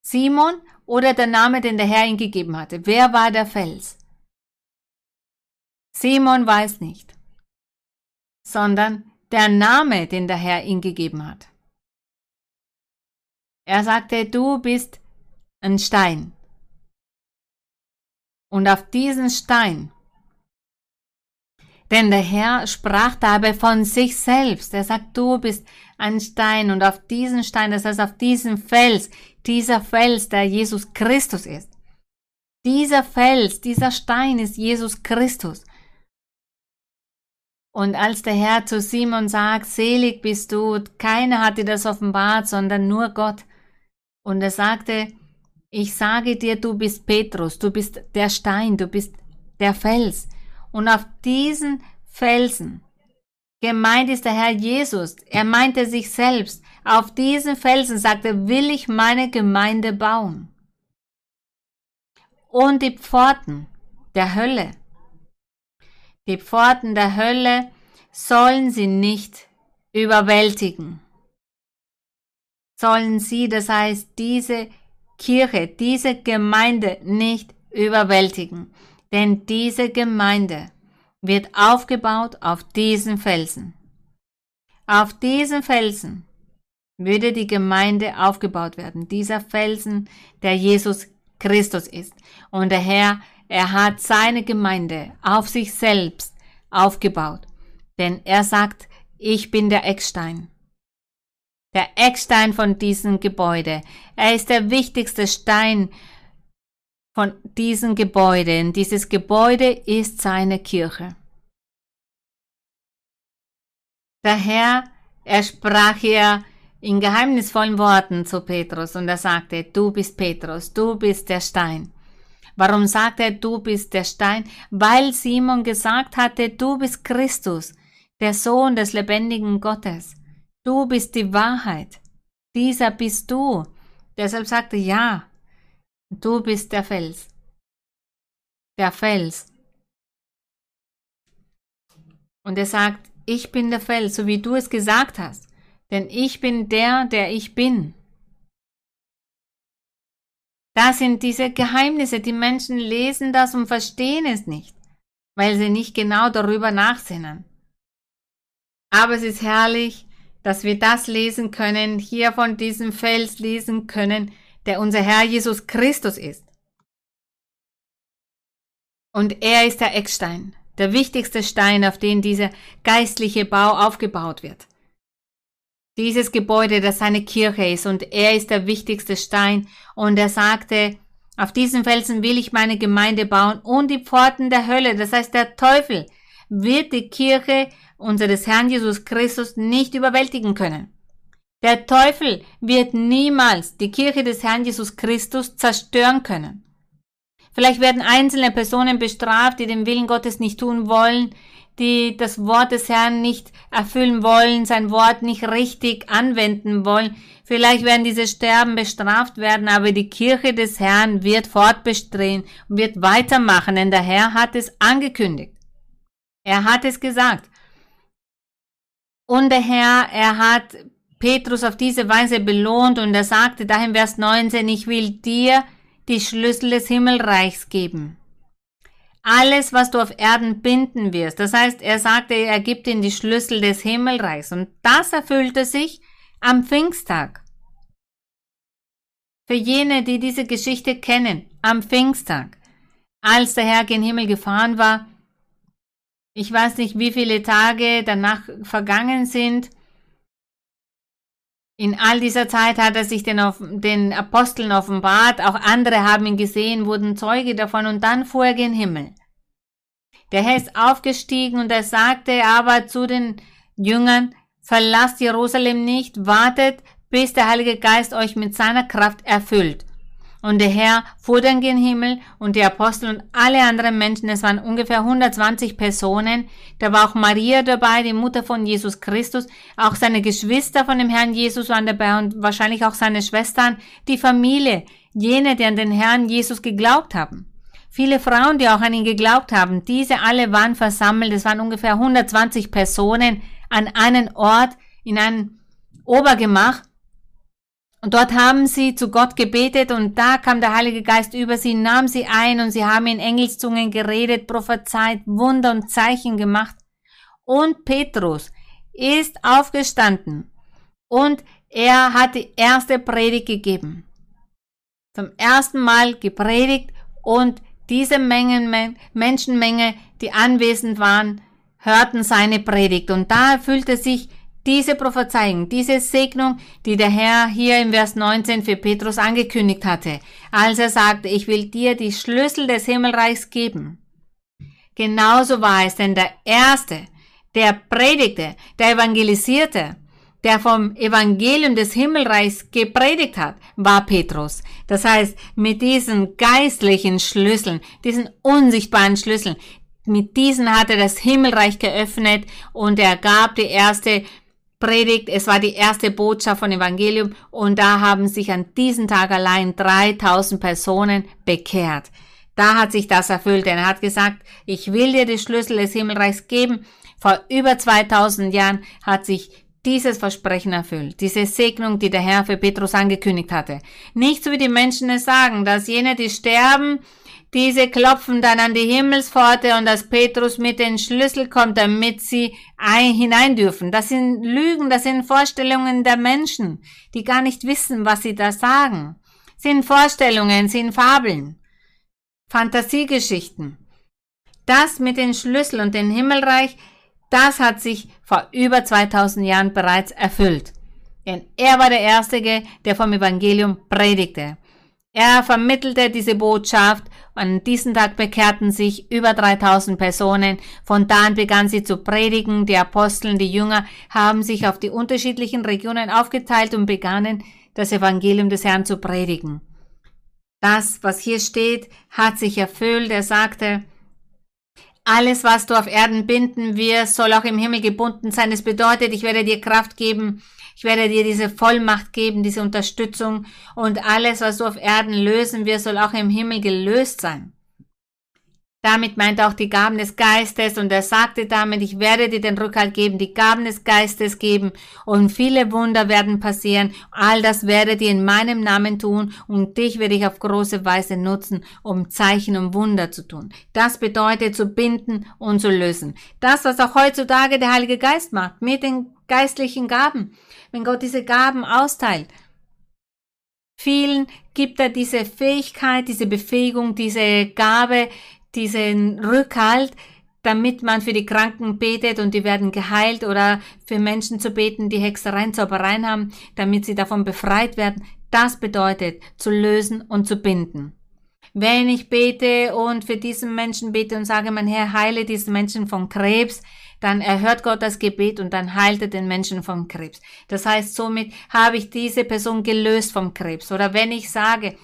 Speaker 1: Simon oder der Name, den der Herr ihm gegeben hatte? Wer war der Fels? Simon weiß nicht, sondern der Name, den der Herr ihm gegeben hat. Er sagte, du bist ein Stein. Und auf diesen Stein, denn der Herr sprach dabei von sich selbst. Er sagt, du bist ein Stein und auf diesen Stein, das heißt auf diesen Fels, dieser Fels, der Jesus Christus ist. Dieser Fels, dieser Stein ist Jesus Christus. Und als der Herr zu Simon sagt, selig bist du, keiner hat dir das offenbart, sondern nur Gott. Und er sagte, ich sage dir, du bist Petrus, du bist der Stein, du bist der Fels. Und auf diesen Felsen, gemeint ist der Herr Jesus, er meinte sich selbst, auf diesen Felsen sagte, will ich meine Gemeinde bauen. Und die Pforten der Hölle die Pforten der Hölle sollen sie nicht überwältigen. Sollen sie, das heißt diese Kirche, diese Gemeinde nicht überwältigen. Denn diese Gemeinde wird aufgebaut auf diesen Felsen. Auf diesen Felsen würde die Gemeinde aufgebaut werden. Dieser Felsen, der Jesus Christus ist. Und der Herr er hat seine Gemeinde auf sich selbst aufgebaut, denn er sagt, ich bin der Eckstein. Der Eckstein von diesem Gebäude. Er ist der wichtigste Stein von diesem Gebäude. Dieses Gebäude ist seine Kirche. Der Herr, er sprach hier in geheimnisvollen Worten zu Petrus und er sagte, du bist Petrus, du bist der Stein. Warum sagt er, du bist der Stein? Weil Simon gesagt hatte, du bist Christus, der Sohn des lebendigen Gottes. Du bist die Wahrheit. Dieser bist du. Deshalb sagte ja, du bist der Fels. Der Fels. Und er sagt, ich bin der Fels, so wie du es gesagt hast. Denn ich bin der, der ich bin. Da sind diese Geheimnisse. Die Menschen lesen das und verstehen es nicht, weil sie nicht genau darüber nachsinnen. Aber es ist herrlich, dass wir das lesen können, hier von diesem Fels lesen können, der unser Herr Jesus Christus ist. Und er ist der Eckstein, der wichtigste Stein, auf den dieser geistliche Bau aufgebaut wird dieses Gebäude, das seine Kirche ist und er ist der wichtigste Stein und er sagte, Auf diesen Felsen will ich meine Gemeinde bauen und die Pforten der Hölle, das heißt der Teufel, wird die Kirche unseres Herrn Jesus Christus nicht überwältigen können. Der Teufel wird niemals die Kirche des Herrn Jesus Christus zerstören können. Vielleicht werden einzelne Personen bestraft, die den Willen Gottes nicht tun wollen, die das Wort des Herrn nicht erfüllen wollen, sein Wort nicht richtig anwenden wollen. Vielleicht werden diese Sterben bestraft werden, aber die Kirche des Herrn wird fortbestehen und wird weitermachen, denn der Herr hat es angekündigt. Er hat es gesagt. Und der Herr, er hat Petrus auf diese Weise belohnt und er sagte da im Vers 19, ich will dir die Schlüssel des Himmelreichs geben. Alles, was du auf Erden binden wirst. Das heißt, er sagte, er gibt ihm die Schlüssel des Himmelreichs. Und das erfüllte sich am Pfingsttag. Für jene, die diese Geschichte kennen, am Pfingsttag, als der Herr gen Himmel gefahren war, ich weiß nicht, wie viele Tage danach vergangen sind, in all dieser Zeit hat er sich den, den Aposteln offenbart, auch andere haben ihn gesehen, wurden Zeuge davon und dann fuhr er gen Himmel. Der Herr ist aufgestiegen und er sagte aber zu den Jüngern, verlasst Jerusalem nicht, wartet, bis der Heilige Geist euch mit seiner Kraft erfüllt. Und der Herr fuhr dann gen Himmel und die Apostel und alle anderen Menschen, es waren ungefähr 120 Personen. Da war auch Maria dabei, die Mutter von Jesus Christus. Auch seine Geschwister von dem Herrn Jesus waren dabei und wahrscheinlich auch seine Schwestern, die Familie, jene, die an den Herrn Jesus geglaubt haben. Viele Frauen, die auch an ihn geglaubt haben, diese alle waren versammelt. Es waren ungefähr 120 Personen an einen Ort in einem Obergemach und dort haben sie zu Gott gebetet und da kam der Heilige Geist über sie, nahm sie ein und sie haben in Engelszungen geredet, prophezeit, Wunder und Zeichen gemacht. Und Petrus ist aufgestanden und er hat die erste Predigt gegeben. Zum ersten Mal gepredigt und diese Mengen, Menschenmenge, die anwesend waren, hörten seine Predigt. Und da erfüllte sich diese Prophezeiung, diese Segnung, die der Herr hier im Vers 19 für Petrus angekündigt hatte, als er sagte, ich will dir die Schlüssel des Himmelreichs geben. Genauso war es, denn der Erste, der predigte, der evangelisierte, der vom Evangelium des Himmelreichs gepredigt hat, war Petrus. Das heißt, mit diesen geistlichen Schlüsseln, diesen unsichtbaren Schlüsseln, mit diesen hat er das Himmelreich geöffnet und er gab die erste Predigt. Es war die erste Botschaft von Evangelium und da haben sich an diesem Tag allein 3000 Personen bekehrt. Da hat sich das erfüllt, denn er hat gesagt, ich will dir die Schlüssel des Himmelreichs geben. Vor über 2000 Jahren hat sich dieses Versprechen erfüllt, diese Segnung, die der Herr für Petrus angekündigt hatte. Nicht so wie die Menschen es sagen, dass jene, die sterben, diese klopfen dann an die Himmelspforte und dass Petrus mit den Schlüssel kommt, damit sie ein, hinein dürfen. Das sind Lügen, das sind Vorstellungen der Menschen, die gar nicht wissen, was sie da sagen. Sind Vorstellungen, sind Fabeln, Fantasiegeschichten. Das mit den Schlüssel und dem Himmelreich, das hat sich vor über 2000 Jahren bereits erfüllt. Denn er war der Erste, der vom Evangelium predigte. Er vermittelte diese Botschaft. An diesem Tag bekehrten sich über 3000 Personen. Von da an begann sie zu predigen. Die Aposteln, die Jünger haben sich auf die unterschiedlichen Regionen aufgeteilt und begannen, das Evangelium des Herrn zu predigen. Das, was hier steht, hat sich erfüllt. Er sagte, alles, was du auf Erden binden wirst, soll auch im Himmel gebunden sein. Es bedeutet, ich werde dir Kraft geben, ich werde dir diese Vollmacht geben, diese Unterstützung und alles, was du auf Erden lösen wirst, soll auch im Himmel gelöst sein. Damit meint er auch die Gaben des Geistes und er sagte damit, ich werde dir den Rückhalt geben, die Gaben des Geistes geben und viele Wunder werden passieren. All das werde ihr in meinem Namen tun und dich werde ich auf große Weise nutzen, um Zeichen und Wunder zu tun. Das bedeutet zu binden und zu lösen. Das, was auch heutzutage der Heilige Geist macht mit den geistlichen Gaben wenn Gott diese Gaben austeilt. Vielen gibt er diese Fähigkeit, diese Befähigung, diese Gabe, diesen Rückhalt, damit man für die Kranken betet und die werden geheilt oder für Menschen zu beten, die Hexereien, Zaubereien haben, damit sie davon befreit werden. Das bedeutet zu lösen und zu binden. Wenn ich bete und für diesen Menschen bete und sage, mein Herr, heile diesen Menschen von Krebs, dann erhört Gott das Gebet und dann heilt er den Menschen vom Krebs. Das heißt, somit habe ich diese Person gelöst vom Krebs. Oder wenn ich sage,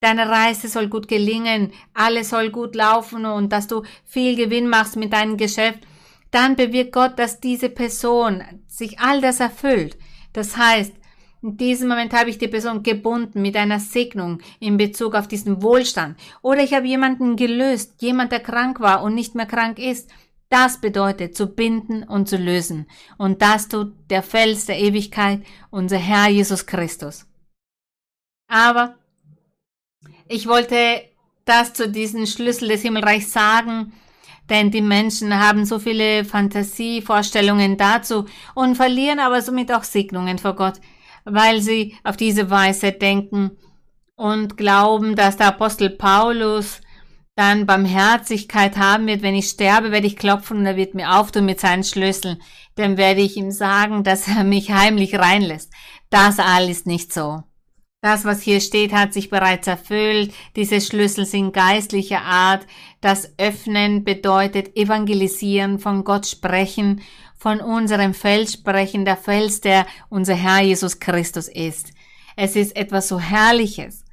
Speaker 1: deine Reise soll gut gelingen, alles soll gut laufen und dass du viel Gewinn machst mit deinem Geschäft, dann bewirkt Gott, dass diese Person sich all das erfüllt. Das heißt, in diesem Moment habe ich die Person gebunden mit einer Segnung in Bezug auf diesen Wohlstand. Oder ich habe jemanden gelöst, jemand, der krank war und nicht mehr krank ist. Das bedeutet zu binden und zu lösen. Und das tut der Fels der Ewigkeit, unser Herr Jesus Christus. Aber ich wollte das zu diesem Schlüssel des Himmelreichs sagen, denn die Menschen haben so viele Fantasievorstellungen dazu und verlieren aber somit auch Segnungen vor Gott, weil sie auf diese Weise denken und glauben, dass der Apostel Paulus dann Barmherzigkeit haben wird. Wenn ich sterbe, werde ich klopfen und er wird mir auftun mit seinen Schlüsseln. Dann werde ich ihm sagen, dass er mich heimlich reinlässt. Das alles ist nicht so. Das, was hier steht, hat sich bereits erfüllt. Diese Schlüssel sind geistlicher Art. Das Öffnen bedeutet evangelisieren, von Gott sprechen, von unserem Fels sprechen, der Fels, der unser Herr Jesus Christus ist. Es ist etwas so Herrliches,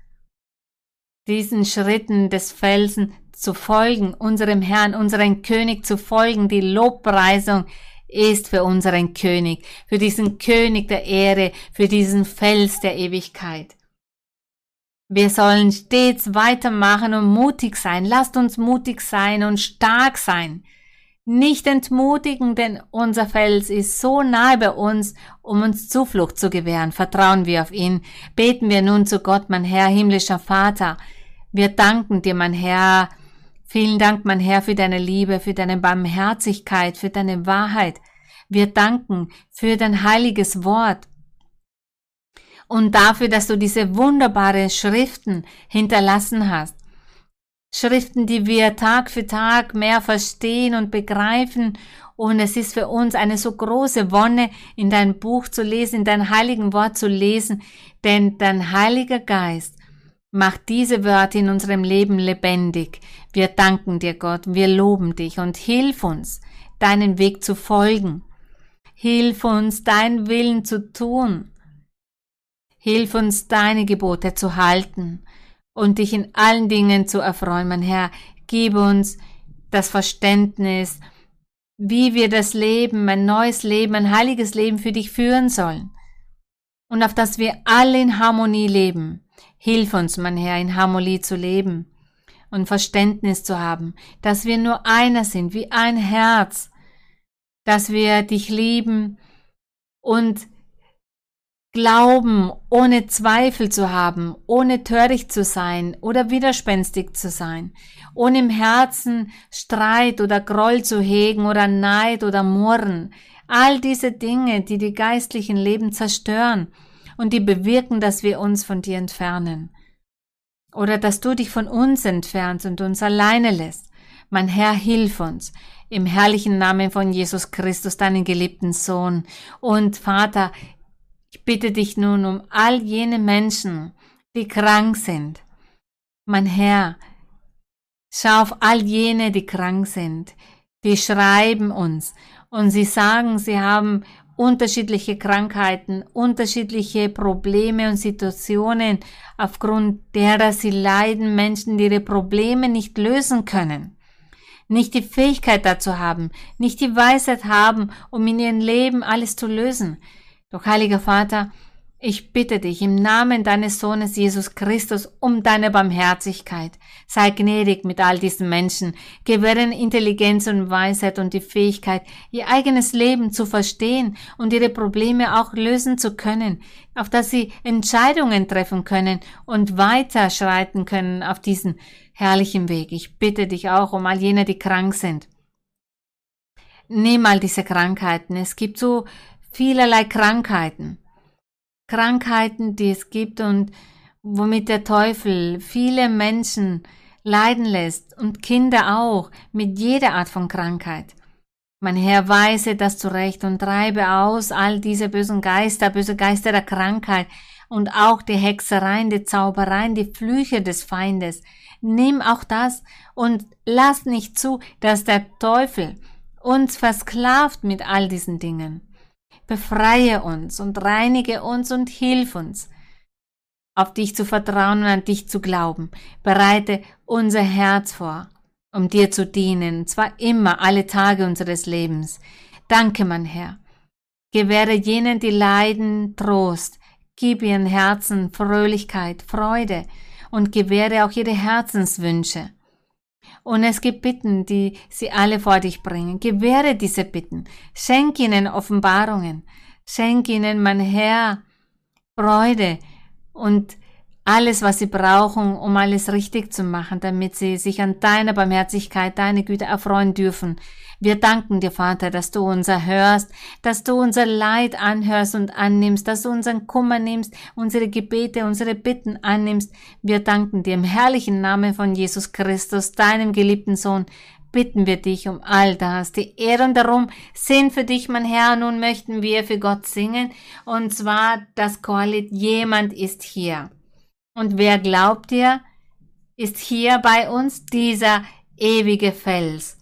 Speaker 1: diesen Schritten des Felsen zu folgen, unserem Herrn, unserem König zu folgen. Die Lobpreisung ist für unseren König, für diesen König der Ehre, für diesen Fels der Ewigkeit. Wir sollen stets weitermachen und mutig sein. Lasst uns mutig sein und stark sein. Nicht entmutigen, denn unser Fels ist so nahe bei uns, um uns Zuflucht zu gewähren. Vertrauen wir auf ihn. Beten wir nun zu Gott, mein Herr, himmlischer Vater. Wir danken dir, mein Herr. Vielen Dank, mein Herr, für deine Liebe, für deine Barmherzigkeit, für deine Wahrheit. Wir danken für dein heiliges Wort und dafür, dass du diese wunderbaren Schriften hinterlassen hast. Schriften, die wir Tag für Tag mehr verstehen und begreifen. Und es ist für uns eine so große Wonne, in dein Buch zu lesen, in dein heiligen Wort zu lesen, denn dein heiliger Geist macht diese Wörter in unserem Leben lebendig. Wir danken dir, Gott, wir loben dich und hilf uns, deinen Weg zu folgen. Hilf uns, deinen Willen zu tun Hilf uns, deine Gebote zu halten und dich in allen Dingen zu erfreuen, mein Herr. Gib uns das Verständnis, wie wir das Leben, ein neues Leben, ein heiliges Leben für dich führen sollen. Und auf das wir alle in Harmonie leben. Hilf uns, mein Herr, in Harmonie zu leben und Verständnis zu haben, dass wir nur einer sind, wie ein Herz, dass wir dich lieben und Glauben, ohne Zweifel zu haben, ohne töricht zu sein oder widerspenstig zu sein, ohne im Herzen Streit oder Groll zu hegen oder Neid oder Murren, all diese Dinge, die die geistlichen Leben zerstören und die bewirken, dass wir uns von dir entfernen. Oder dass du dich von uns entfernst und uns alleine lässt. Mein Herr, hilf uns im herrlichen Namen von Jesus Christus, deinen geliebten Sohn. Und Vater, ich bitte dich nun um all jene Menschen, die krank sind. Mein Herr, schau auf all jene, die krank sind. Die schreiben uns und sie sagen, sie haben unterschiedliche Krankheiten, unterschiedliche Probleme und Situationen, aufgrund derer sie leiden, Menschen, die ihre Probleme nicht lösen können, nicht die Fähigkeit dazu haben, nicht die Weisheit haben, um in ihrem Leben alles zu lösen. Doch heiliger Vater, ich bitte dich im Namen deines Sohnes Jesus Christus um deine Barmherzigkeit. Sei gnädig mit all diesen Menschen, gewähren Intelligenz und Weisheit und die Fähigkeit, ihr eigenes Leben zu verstehen und ihre Probleme auch lösen zu können, auf dass sie Entscheidungen treffen können und weiterschreiten können auf diesen herrlichen Weg. Ich bitte dich auch um all jene, die krank sind. Nimm all diese Krankheiten. Es gibt so vielerlei Krankheiten. Krankheiten, die es gibt und womit der Teufel viele Menschen leiden lässt und Kinder auch mit jeder Art von Krankheit. Mein Herr, weise das zurecht und treibe aus all diese bösen Geister, böse Geister der Krankheit und auch die Hexereien, die Zaubereien, die Flüche des Feindes. Nimm auch das und lass nicht zu, dass der Teufel uns versklavt mit all diesen Dingen. Befreie uns und reinige uns und hilf uns, auf dich zu vertrauen und an dich zu glauben. Bereite unser Herz vor, um dir zu dienen, zwar immer, alle Tage unseres Lebens. Danke, mein Herr. Gewähre jenen, die leiden, Trost. Gib ihren Herzen Fröhlichkeit, Freude und gewähre auch ihre Herzenswünsche. Und es gibt Bitten, die sie alle vor dich bringen. Gewähre diese Bitten. Schenk ihnen Offenbarungen. Schenk ihnen, mein Herr, Freude und alles, was sie brauchen, um alles richtig zu machen, damit sie sich an deiner Barmherzigkeit, deine Güte erfreuen dürfen. Wir danken dir, Vater, dass du uns erhörst, dass du unser Leid anhörst und annimmst, dass du unseren Kummer nimmst, unsere Gebete, unsere Bitten annimmst. Wir danken dir im herrlichen Namen von Jesus Christus, deinem geliebten Sohn, bitten wir dich um all das. Die Ehre und darum sind für dich, mein Herr. Nun möchten wir für Gott singen. Und zwar das Chorlied Jemand ist hier. Und wer glaubt dir, ist hier bei uns dieser ewige Fels.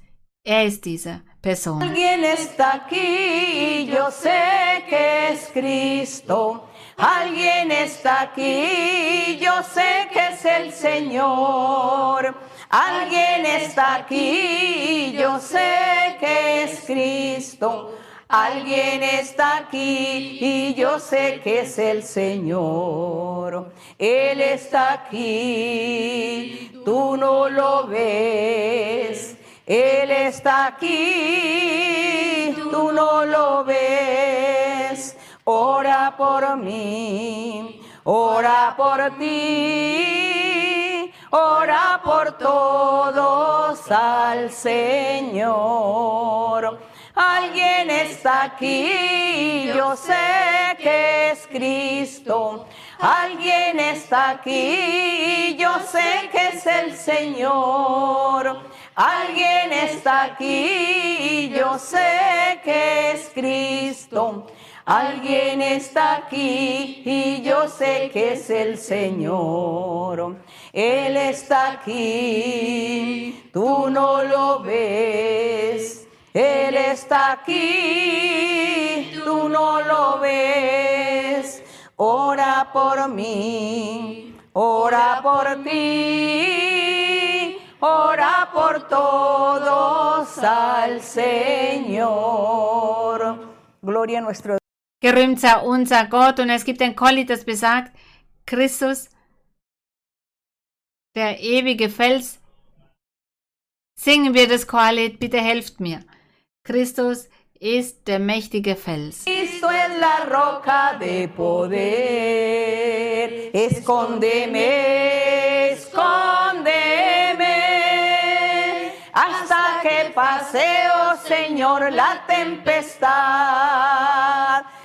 Speaker 1: Er ist diese Person.
Speaker 2: Alguien está aquí, yo sé que es Cristo. Alguien está aquí, yo sé que es el Señor. Alguien está aquí, yo sé que es Cristo. Alguien está aquí y yo sé que es el Señor. Él está aquí, tú no lo ves. Él está aquí, tú no lo ves. Ora por mí, ora por ti, ora por todos al Señor. Alguien está aquí, yo sé que es Cristo. Alguien está aquí, yo sé que es el Señor. Alguien está aquí, yo sé que es Cristo. Alguien está aquí y yo sé que es el Señor. Él está aquí, tú no lo ves. Él está aquí, tú no lo ves. Ora por mí, ora por ti, ora por todos al Señor. Gloria a nuestro
Speaker 1: Gerühmt sei unser Gott und es gibt ein Kollied, das besagt, Christus, der ewige Fels. Singen wir das Chorlied, bitte helft mir. Christus ist der mächtige Fels.
Speaker 2: Cristo es la roca de poder. Escóndeme, escóndeme. Hasta que pase, oh Señor, la tempestad.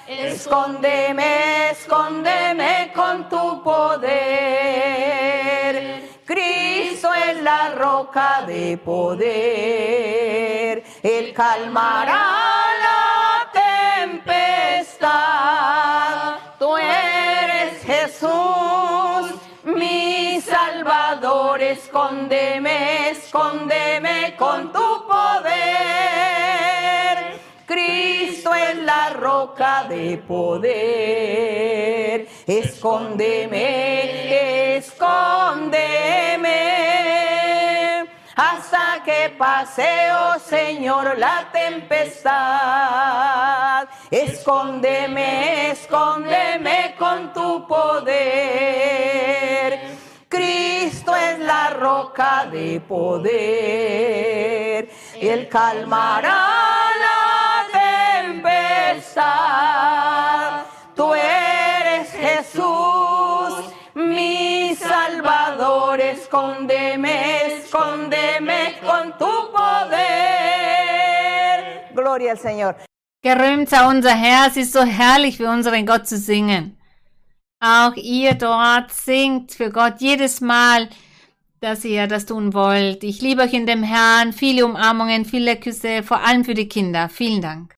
Speaker 2: Escóndeme, escóndeme con tu poder. Cristo es la roca de poder. Él calmará la tempestad. Escóndeme, escóndeme con tu poder. Cristo es la roca de poder. Escóndeme, escóndeme. Hasta que pase, oh Señor, la tempestad. Escóndeme, escóndeme con tu poder. Cristo es la roca de poder. Él calmará la tempestad. Tú eres Jesús, mi Salvador. Escóndeme, escóndeme con tu poder. Gloria al Señor.
Speaker 1: Gerühmt sei unser Herr, es ist so herrlich für unseren Gott zu singen. Auch ihr dort singt für Gott jedes Mal, dass ihr das tun wollt. Ich liebe euch in dem Herrn. Viele Umarmungen, viele Küsse, vor allem für die Kinder. Vielen Dank.